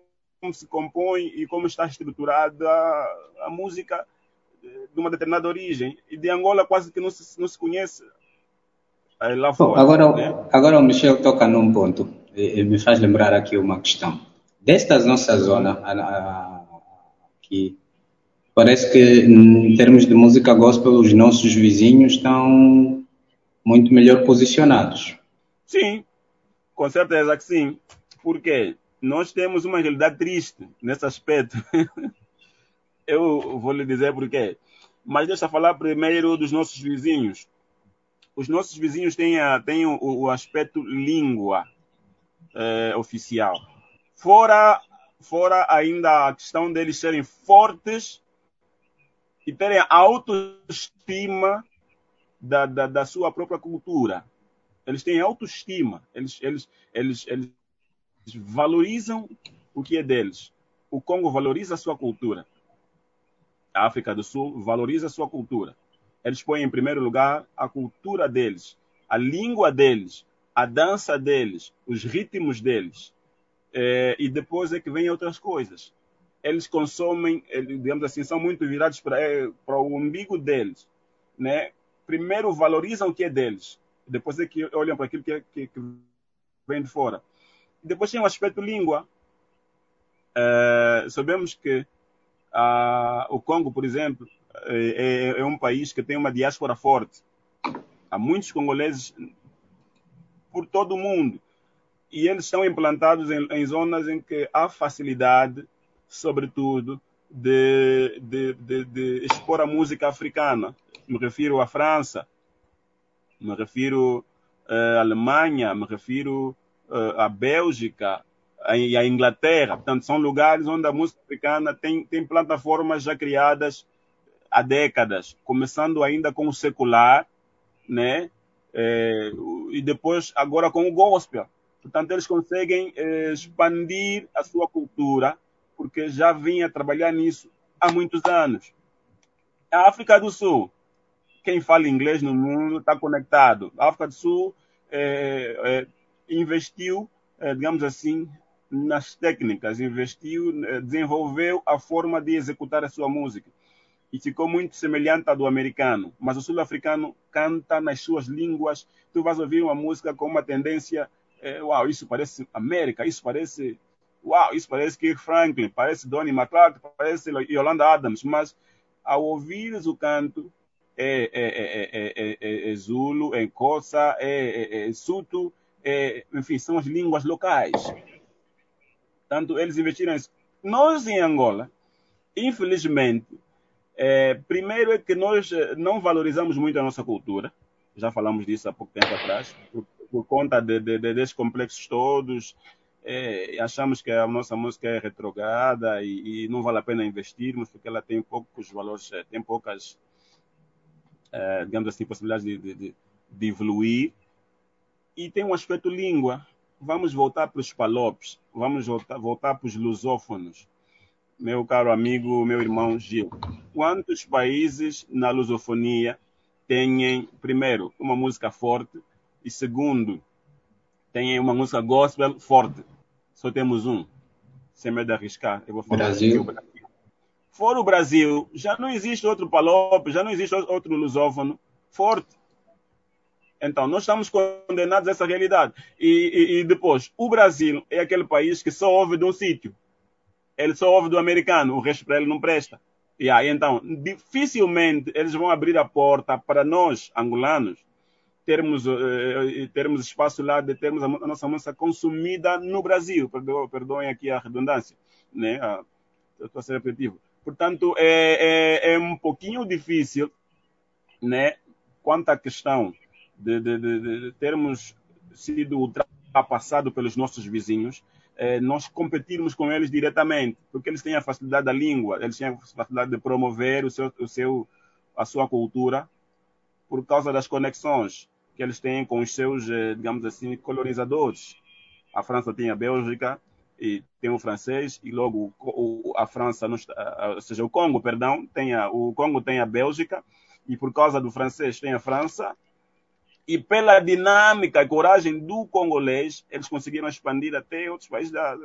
B: se compõe e como está estruturada a, a música de uma determinada origem. E de Angola quase que não se, não se conhece
A: lá fora. agora, né? agora o Michel toca num ponto e, me faz lembrar aqui uma questão. Desta nossa zona, aqui, parece que em termos de música gospel, os nossos vizinhos estão muito melhor posicionados.
B: Sim, com certeza que sim. Porque nós temos uma realidade triste nesse aspecto. [laughs] Eu vou lhe dizer por quê. Mas deixa eu falar primeiro dos nossos vizinhos os nossos vizinhos têm, a, têm o, o aspecto língua é, oficial. Fora, fora ainda a questão deles serem fortes e terem autoestima da, da, da sua própria cultura. Eles têm autoestima, eles, eles, eles, eles valorizam o que é deles. O Congo valoriza a sua cultura. A África do Sul valoriza a sua cultura eles põem em primeiro lugar a cultura deles, a língua deles, a dança deles, os ritmos deles. É, e depois é que vem outras coisas. Eles consomem, digamos assim, são muito virados para, é, para o umbigo deles. Né? Primeiro valorizam o que é deles, depois é que olham para aquilo que, é, que, que vem de fora. Depois tem o aspecto língua. Uh, sabemos que uh, o Congo, por exemplo, é, é, é, um país que tem uma diáspora forte. Há muitos congoleses por todo o mundo e eles estão implantados em, em zonas em que há facilidade, sobretudo, de, de, de, de, expor a música africana. Me refiro à França, me refiro uh, à Alemanha, me refiro uh, à Bélgica e à Inglaterra. Portanto, são lugares onde a música africana tem, tem plataformas já criadas há décadas, começando ainda com o secular, né? É, e depois agora com o gospel. Portanto, eles conseguem é, expandir a sua cultura porque já vinha trabalhar nisso há muitos anos. A África do Sul, quem fala inglês no mundo está conectado. A África do Sul é, é, investiu, é, digamos assim, nas técnicas, investiu, é, desenvolveu a forma de executar a sua música e ficou muito semelhante à do americano. Mas o sul-africano canta nas suas línguas. Tu vais ouvir uma música com uma tendência, é, uau, isso parece América, isso parece uau, isso parece Kirk Franklin, parece Donnie McClurkin, parece Yolanda Adams, mas ao ouvires o canto, é, é, é, é Zulu, é Kosa, é, é, Suto, enfim, são as línguas locais. Tanto eles investiram isso. Nós em Angola, infelizmente, primeiro é que nós não valorizamos muito a nossa cultura, já falamos disso há pouco tempo atrás, por, por conta de, de, de, desses complexos todos, é, achamos que a nossa música é retrograda e, e, não vale a pena investirmos porque ela tem poucos valores, é, tem poucas, é, digamos assim, possibilidades de, de, de, evoluir. E tem um aspecto língua. Vamos voltar para os palopes, vamos voltar, voltar para os lusófonos. Meu caro amigo, meu irmão Gil, quantos países na lusofonia têm, primeiro, uma música forte e, segundo, tem uma música gospel forte. Só temos um. Sem medo de arriscar. Eu vou falar
A: Brasil.
B: Brasil. Fora o Brasil, já não existe outro palope, já não existe outro lusófono forte. Então, nós estamos condenados a essa realidade. E, e, e, depois, o Brasil é aquele país que só ouve de um sítio. Ele só ouve do americano, o resto para ele não presta. E aí, então, dificilmente eles vão abrir a porta para nós, angolanos, termos, uh, termos espaço lá de termos a, a nossa música consumida no Brasil. Perdo, perdoem aqui a redundância, né? Ah, estou a ser repetitivo. Portanto, é, é, é, um pouquinho difícil, né? Quanto à questão de, de, de, de termos sido ultrapassados pelos nossos vizinhos, é, nós competirmos com eles diretamente, porque eles têm a facilidade da língua, eles têm a facilidade de promover o seu, o seu, a sua cultura por causa das conexões que eles têm com os seus, eh, digamos assim, colonizadores. A França tem a Bélgica e tem o francês e logo o, a França, ou seja, o Congo, perdão, tem a, o Congo tem a Bélgica e por causa do francês tem a França e pela dinâmica e coragem do congolês eles conseguiram expandir até outros países da,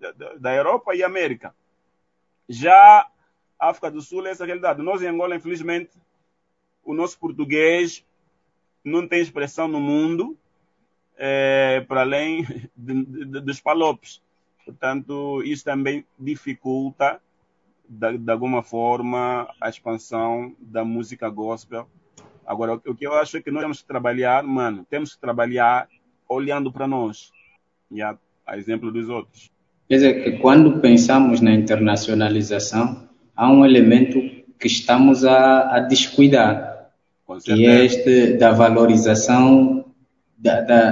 B: da, da Europa e América. Já a África do Sul é essa realidade. Nós em Angola, infelizmente, o nosso português não tem expressão no mundo é, para além [laughs] de, de, dos palopes. Portanto, isso também dificulta, de, de, alguma forma, a expansão da música gospel. Agora, o que eu acho é que nós temos que trabalhar, mano, temos que trabalhar olhando para nós, e a, a exemplo dos outros.
A: Quer dizer, que quando pensamos na internacionalização, há um elemento que estamos a, a descuidar que é este da valorização da, da,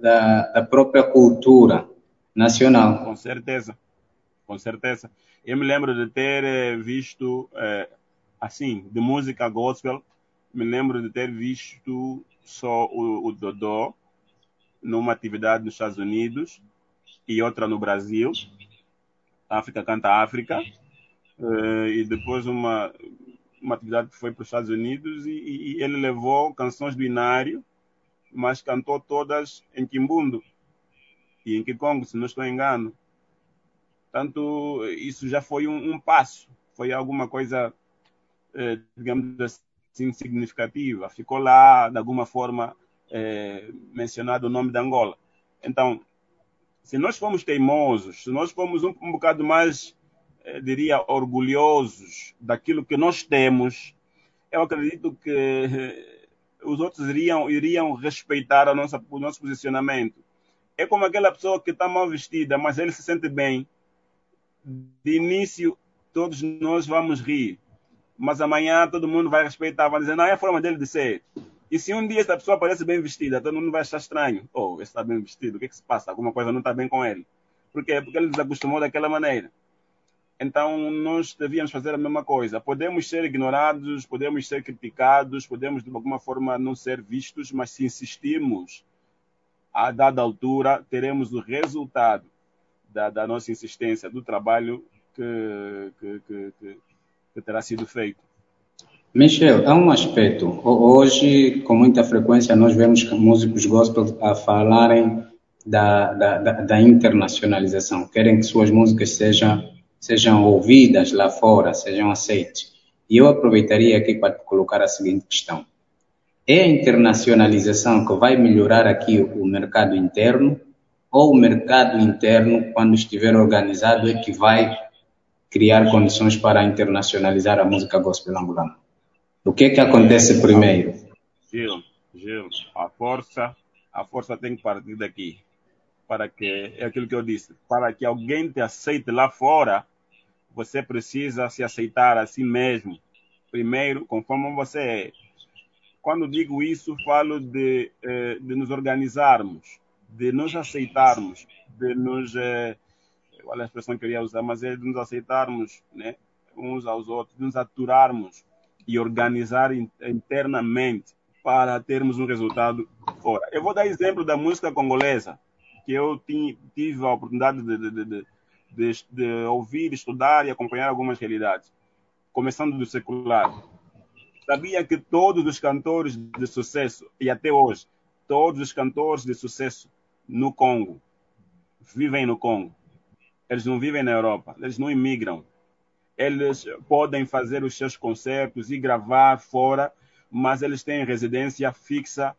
A: da, da, própria cultura nacional.
B: Com certeza, com certeza. Eu me lembro de ter eh, visto, é, assim, de música gospel, me lembro de ter visto só o, o Dodô numa atividade nos Estados Unidos e outra no Brasil. África canta África. Uh, e depois uma uma atividade que foi para os Estados Unidos e, e, ele levou canções do Inário, mas cantou todas em Kimbundo e em Kikongo, se não estou engano. Portanto, isso já foi um, um passo, foi alguma coisa, eh, digamos assim, significativa. Ficou lá, de alguma forma, eh, mencionado o nome de Angola. Então, se nós formos teimosos, se nós formos um, um bocado mais, eh, diria, orgulhosos daquilo que nós temos, eu acredito que eh, os outros iriam, iriam respeitar nossa, o nosso posicionamento. É como aquela pessoa que está mal vestida, mas ele se sente bem. De início, todos nós vamos rir, mas amanhã todo mundo vai respeitar, vai dizer, não, é a forma dele de ser. E se um dia essa pessoa aparece bem vestida, todo mundo vai achar estranho. Oh, esse está bem vestido, o que, é que se passa? Alguma coisa não está bem com ele. Por quê? Porque ele desacostumou daquela maneira. Então, nós devíamos fazer a mesma coisa. Podemos ser ignorados, podemos ser criticados, podemos de alguma forma não ser vistos, mas se insistirmos a dada altura, teremos o resultado da, da nossa insistência, do trabalho que, que, que, que terá sido feito.
A: Michel, há um aspecto. Hoje, com muita frequência, nós vemos músicos gospel a falarem da, da, da, internacionalização. Querem que suas músicas sejam, sejam ouvidas lá fora, sejam aceites. E eu aproveitaria aqui para colocar a seguinte questão. É a internacionalização que vai melhorar aqui o mercado interno ou o mercado interno, quando estiver organizado, é que vai criar condições para internacionalizar a música gospel angolana? O que é que acontece primeiro?
B: Gil, Gil, a força, a força tem que partir daqui. Para que, é aquilo que eu disse, para que alguém te aceite lá fora, você precisa se aceitar a si mesmo. Primeiro, conforme você é. Quando digo isso, falo de, eh, de nos organizarmos, de nos aceitarmos, de nos. Qual é a expressão que eu ia usar? Mas é de nos aceitarmos né, uns aos outros, de nos aturarmos e organizar internamente para termos um resultado fora. Eu vou dar exemplo da música congolesa, que eu tive a oportunidade de, de, de, de, de ouvir, estudar e acompanhar algumas realidades, começando do secular. Sabia que todos os cantores de sucesso, e até hoje, todos os cantores de sucesso no Congo vivem no Congo. Eles não vivem na Europa, eles não imigram eles podem fazer os seus concertos e gravar fora, mas eles têm residência fixa,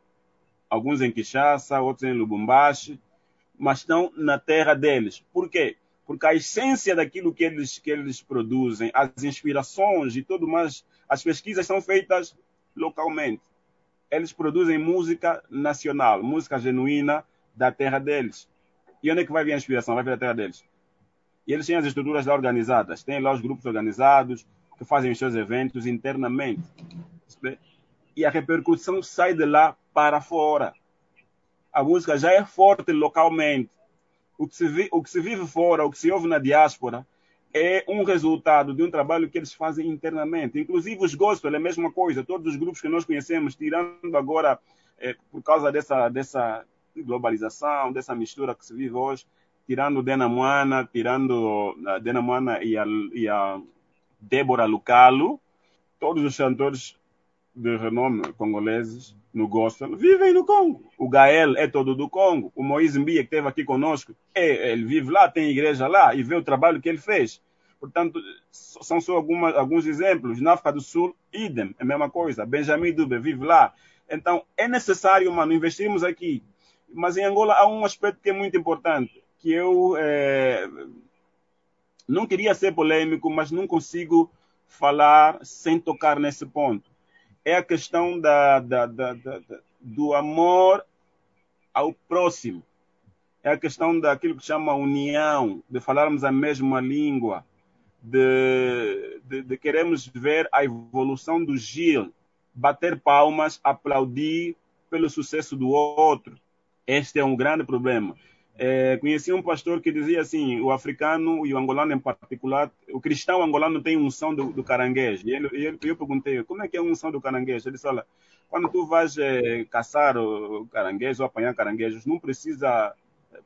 B: alguns em Kinshasa, outros em Lubumbashi, mas estão na terra deles. Por quê? Porque a essência daquilo que eles, que eles produzem, as inspirações e tudo mais, as pesquisas são feitas localmente. Eles produzem música nacional, música genuína da terra deles. E onde é que vai vir a inspiração? Vai vir da terra deles. E eles têm as estruturas lá organizadas, têm lá os grupos organizados que fazem os seus eventos internamente. E a repercussão sai de lá para fora. A música já é forte localmente. O que se, vi, o que se vive fora, o que se ouve na diáspora, é um resultado de um trabalho que eles fazem internamente. Inclusive os gospel é a mesma coisa. Todos os grupos que nós conhecemos, tirando agora, é, por causa dessa, dessa globalização, dessa mistura que se vive hoje, tirando Dena Moana, tirando a Dena Moana e a, e a Débora Lucalo, todos os cantores de renome congoleses no gospel vivem no Congo. O Gael é todo do Congo. O Moisés Mbia, que esteve aqui conosco, é, ele vive lá, tem igreja lá e vê o trabalho que ele fez. Portanto, são só alguns exemplos. Na África do Sul, idem, é a mesma coisa. Benjamin Dube vive lá. Então, é necessário, mano, investirmos aqui. Mas em Angola há um aspecto que é muito importante que eu é, não queria ser polêmico, mas não consigo falar sem tocar nesse ponto. É a questão da, da, da, do amor ao próximo. É a questão daquilo que chama união, de falarmos a mesma língua, de, de, de queremos ver a evolução do Gil, bater palmas, aplaudir pelo sucesso do outro. Este é um grande problema. É, conheci um pastor que dizia assim: o africano e o angolano em particular, o cristão angolano tem unção do, do caranguejo. E, ele, ele, eu perguntei: como é que é a unção do caranguejo? Ele disse: olha, quando tu vais é, caçar o caranguejo ou apanhar caranguejos, não precisa.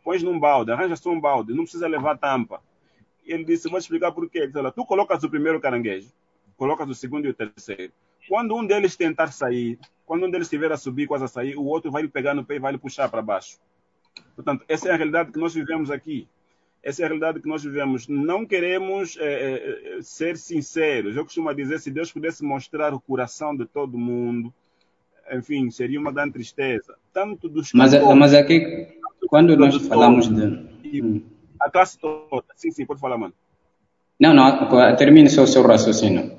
B: Pões num balde, arranja só um balde, não precisa levar tampa. E ele disse: vou explicar por quê. Ele disse, olha, tu colocas o primeiro caranguejo, colocas o segundo e o terceiro. Quando um deles tentar sair, quando um deles estiver a subir, quase a sair, o outro vai lhe pegar no pé e vai lhe puxar para baixo. Portanto, essa é a realidade que nós vivemos aqui. Essa é a realidade que nós vivemos. Não queremos é, é, ser sinceros. Eu costumo dizer, se Deus pudesse mostrar o coração de todo mundo, enfim, seria uma grande tristeza. Tanto dos
A: mas, cantores, mas aqui... quando nós falamos de.
B: A classe toda. Sim, sim, pode falar, mano.
A: Não, não, termine só o seu raciocínio.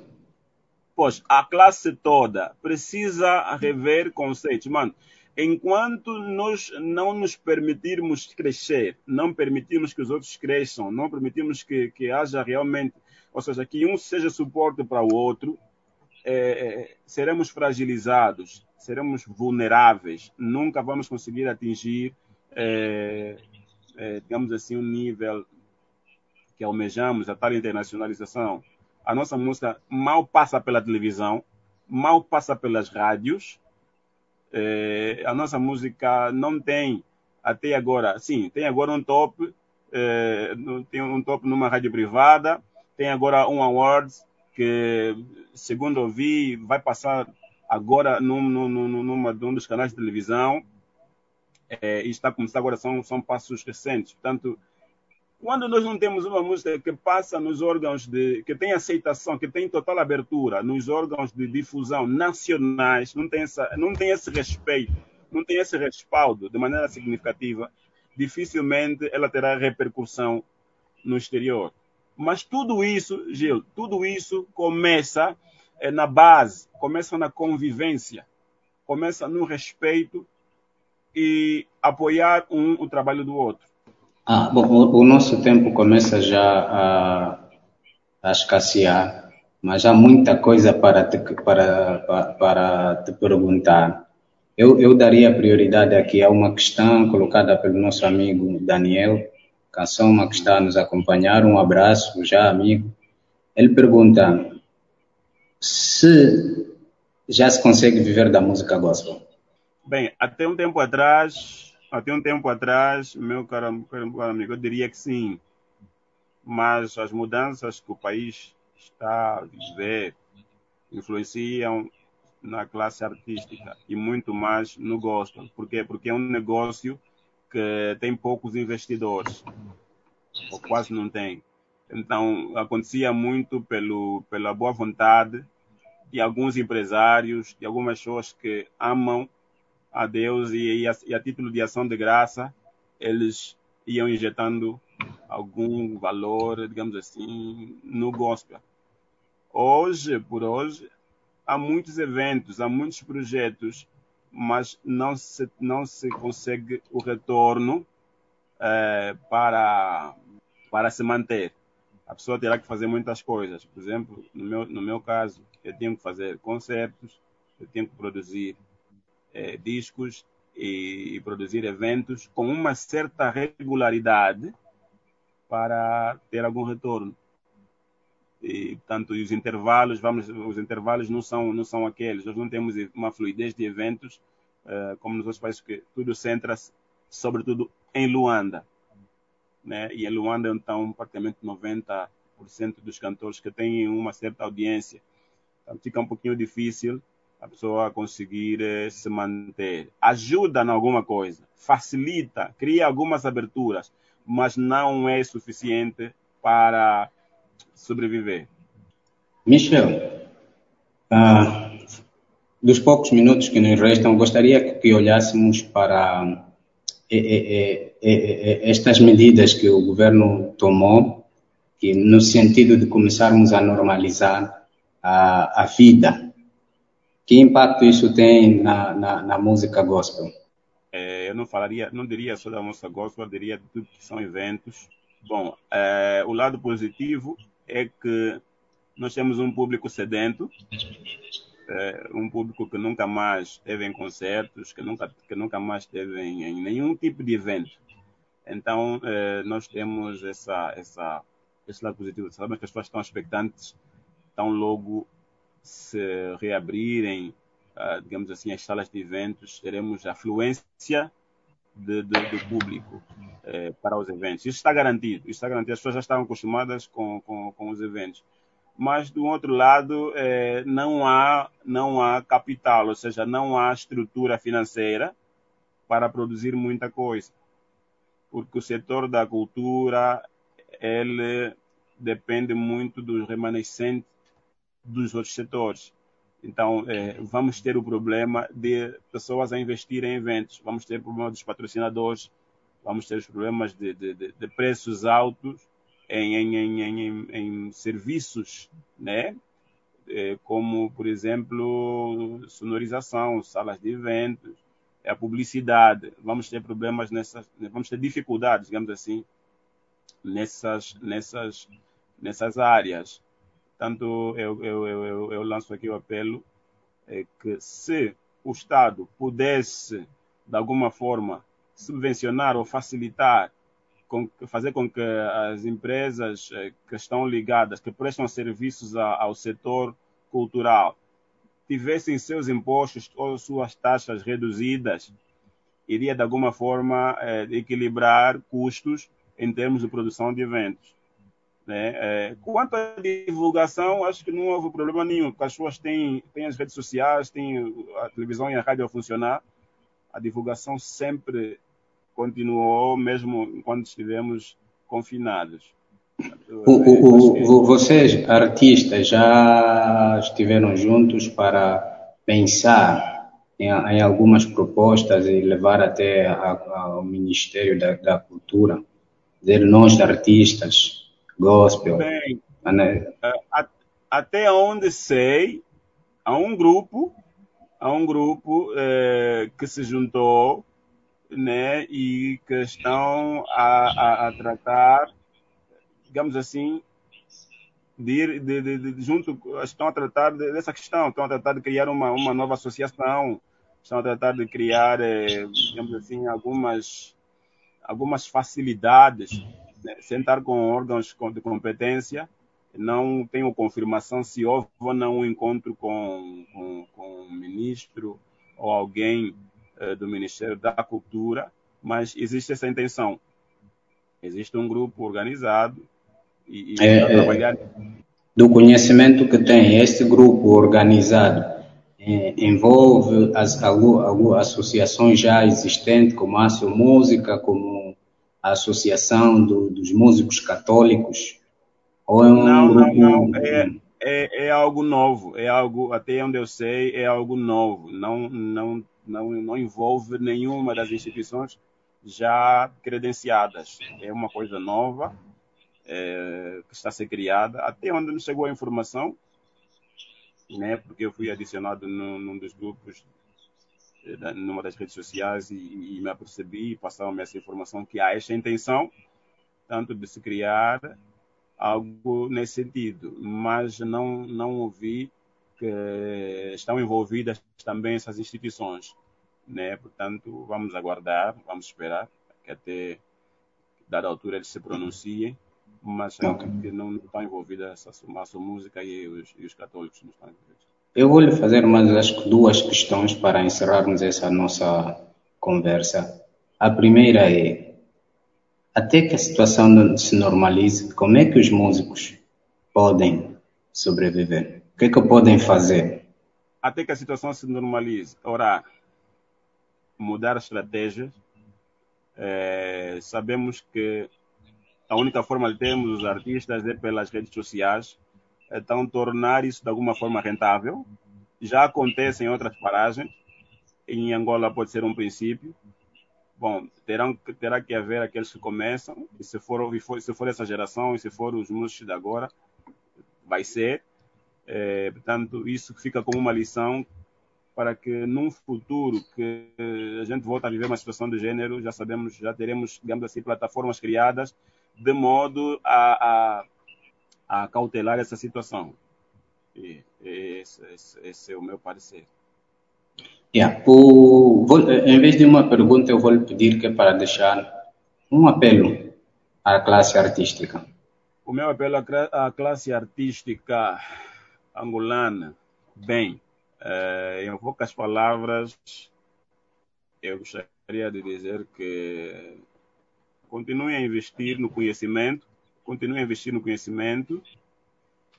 B: Pois, a classe toda precisa rever conceitos. Mano, enquanto nós não nos permitirmos crescer, não permitirmos que os outros cresçam, não permitirmos que, que haja realmente, ou seja, que um seja suporte para o outro, é, é seremos fragilizados, seremos vulneráveis, nunca vamos conseguir atingir, é, é, digamos assim, um nível que almejamos, a tal internacionalização. A nossa música mal passa pela televisão, mal passa pelas rádios, é, a nossa música não tem, até agora, sim, tem agora um top, é, tem um top numa rádio privada, tem agora um awards que, segundo ouvi, vai passar agora num, num, num, numa, num dos canais de televisão, é, e está a começar agora, são, são passos recentes. Portanto, quando nós não temos uma música que passa nos órgãos de. que tem aceitação, que tem total abertura nos órgãos de difusão nacionais, não tem, essa, não tem esse respeito, não tem esse respaldo de maneira significativa, dificilmente ela terá repercussão no exterior. Mas tudo isso, Gil, tudo isso começa é, na base, começa na convivência, começa no respeito e apoiar um o trabalho do outro.
A: Ah, bom, o, o, nosso tempo começa já a, a escassear, mas há muita coisa para te, para, para, para te perguntar. Eu, eu daria prioridade aqui a uma questão colocada pelo nosso amigo Daniel, Cassoma, que está a nos acompanhar. Um abraço, já amigo. Ele pergunta se já se consegue viver da música gospel.
B: Bem, até um tempo atrás até um tempo atrás, meu caro, amigo, eu diria que sim. Mas as mudanças que o país está a viver influenciam na classe artística e muito mais no gospel. Por quê? Porque é um negócio que tem poucos investidores, ou quase não tem. Então, acontecia muito pelo, pela boa vontade de alguns empresários, de algumas pessoas que amam a Deus e, e, a, e a título de ação de graça, eles iam injetando algum valor, digamos assim, no gospel. Hoje, por hoje, há muitos eventos, há muitos projetos, mas não se, não se consegue o retorno é, para, para se manter. A pessoa terá que fazer muitas coisas. Por exemplo, no meu, no meu caso, eu tenho que fazer concertos, eu tenho que produzir é, discos e, e, produzir eventos com uma certa regularidade para ter algum retorno. E, portanto, os intervalos, vamos, os intervalos não são, não são aqueles. Nós não temos uma fluidez de eventos uh, como nos outros países, que tudo centra-se, sobretudo, em Luanda. Né? E em Luanda, então, praticamente 90% dos cantores que têm uma certa audiência. Então, fica um pouquinho difícil a pessoa conseguir eh, se manter. Ajuda em alguma coisa, facilita, cria algumas aberturas, mas não é suficiente para sobreviver.
A: Michel, ah, dos poucos minutos que nos restam, gostaria que olhássemos para eh, eh, estas medidas que o governo tomou, que no sentido de começarmos a normalizar a, a vida que impacto isso tem na, na, na música gospel?
B: É, eu não falaria, não diria só da música gospel, eu diria de tudo que são eventos. Bom, é, o lado positivo é que nós temos um público sedento, é, um público que nunca mais esteve em concertos, que nunca, que nunca mais esteve em, em nenhum tipo de evento. Então, é, nós temos essa, essa, esse lado positivo. Sabemos que as pessoas estão expectantes, estão logo se reabrirem, uh, digamos assim, as salas de eventos, teremos afluência de, de, do público uh, para os eventos. Isso está garantido, isso está garantido. As pessoas já estavam acostumadas com, com, com os eventos. Mas, do outro lado, uh, não, há, não há capital, ou seja, não há estrutura financeira para produzir muita coisa. Porque o setor da cultura, ele depende muito dos remanescentes dos outros setores. Então, é, vamos ter o problema de pessoas a investir em eventos, vamos ter o problema dos patrocinadores, vamos ter os problemas de, de, de preços altos em, em, em, em, serviços, né? É, como, por exemplo, sonorização, salas de eventos, a publicidade. Vamos ter problemas nessas, vamos ter dificuldades, digamos assim, nessas, nessas, nessas áreas. Tanto eu, eu, eu, eu lanço aqui o apelo é que se o Estado pudesse, de alguma forma, subvencionar ou facilitar, com, fazer com que as empresas eh, que estão ligadas, que prestam serviços ao setor cultural, tivessem seus impostos ou suas taxas reduzidas, iria de alguma forma eh, equilibrar custos em termos de produção de eventos. Né? É, quanto à divulgação, acho que não houve problema nenhum, porque as pessoas têm, têm as redes sociais, têm a televisão e a rádio a funcionar. A divulgação sempre continuou, mesmo quando estivemos confinados.
A: O, o, o, vocês, artistas, já estiveram juntos para pensar em, em algumas propostas e levar até a, ao Ministério da, da Cultura, dizer nós, artistas, gospel. Bem,
B: né? até onde sei, há um grupo, há um grupo é, que se juntou, né, e que estão a, a, a tratar, digamos assim, de, de, de, de, junto, estão a tratar dessa questão, estão a tratar de criar uma, uma nova associação, estão a tratar de criar, é, digamos assim, algumas, algumas facilidades né, sentar com órgãos de competência, não tenho confirmação se houve ou não um encontro com, com, com o ministro ou alguém eh, do Ministério da Cultura, mas existe essa intenção. Existe um grupo organizado e, e é, trabalhar.
A: Do conhecimento que tem, este grupo organizado é, envolve as, algumas associações já existentes, como a Música, como a Associação do, dos Músicos Católicos?
B: Ou é um não, grupo... não, não. É, é, é, algo novo. É algo, até onde eu sei, é algo novo. Não, não, não, não envolve nenhuma das instituições já credenciadas. É uma coisa nova é, que está a ser criada. Até onde nos chegou a informação, né, porque eu fui adicionado num dos grupos numa das redes sociais e, e me apercebi e passaram-me essa informação que há esta intenção, tanto de se criar algo nesse sentido, mas não, não ouvi que estão envolvidas também essas instituições. Né? Portanto, vamos aguardar, vamos esperar que até dada altura eles se pronunciem, mas okay. que não estão envolvidas a sua música e os, e os católicos não estão envolvidos.
A: Eu vou lhe fazer mais acho duas questões para encerrarmos essa nossa conversa. A primeira é, até que a situação se normalize, como é que os músicos podem sobreviver? O que é que podem fazer?
B: Até que a situação se normalize, orar, mudar estratégias. É, sabemos que a única forma de termos os artistas é pelas redes sociais então tornar isso de alguma forma rentável. Já acontece em outras paragens, em Angola pode ser um princípio. Bom, terão, terá que haver aqueles que começam, e se for, se for essa geração, e se for os músicos de agora, vai ser. É, portanto, isso fica como uma lição para que num futuro que a gente volta a viver uma situação de gênero, já sabemos, já teremos, digamos assim, plataformas criadas de modo a, a a cautelar essa situação. E, esse, esse, esse, é o meu parecer.
A: Yeah. O, vou, em vez de uma pergunta, eu vou lhe pedir que é para deixar um apelo à classe artística.
B: O meu apelo à classe artística angolana, bem, eh, em poucas palavras, eu gostaria de dizer que continue a investir no conhecimento, continue a investir no conhecimento,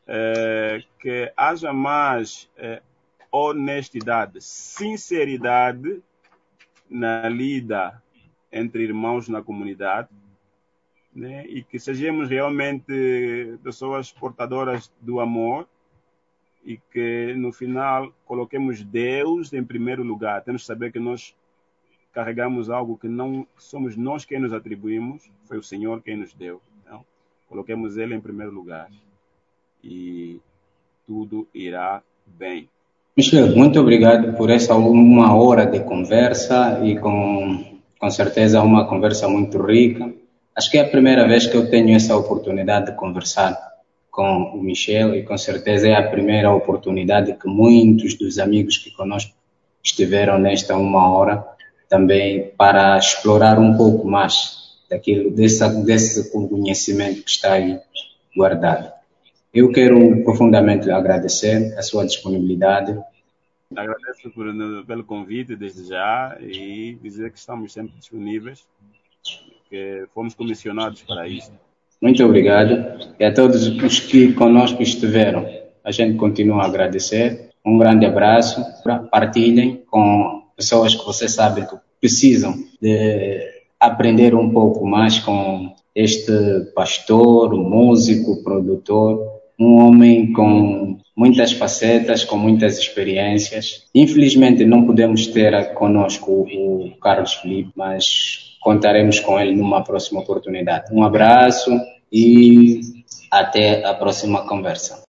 B: é, que haja mais é, honestidade, sinceridade na lida entre irmãos na comunidade, né? e que sejamos realmente pessoas portadoras do amor e que no final coloquemos Deus em primeiro lugar. Temos que saber que nós carregamos algo que não somos nós quem nos atribuímos, foi o Senhor quem nos deu. Coloquemos Ele em primeiro lugar e tudo irá bem.
A: Michel, muito obrigado por essa uma hora de conversa e com, com certeza uma conversa muito rica. Acho que é a primeira vez que eu tenho essa oportunidade de conversar com o Michel e com certeza é a primeira oportunidade que muitos dos amigos que conosco estiveram nesta uma hora também para explorar um pouco mais daquilo desse, desse conhecimento que está aí guardado. Eu quero profundamente agradecer a sua disponibilidade.
B: Agradeço por, pelo convite desde já e dizer que estamos sempre disponíveis, que fomos comissionados para isso.
A: Muito obrigado. E a todos os que conosco estiveram, a gente continua a agradecer. Um grande abraço. Partilhem com pessoas que você sabe que precisam de aprender um pouco mais com este pastor, músico, produtor, um homem com muitas facetas, com muitas experiências. Infelizmente não podemos ter conosco o Carlos Felipe, mas contaremos com ele numa próxima oportunidade. Um abraço e até a próxima conversa.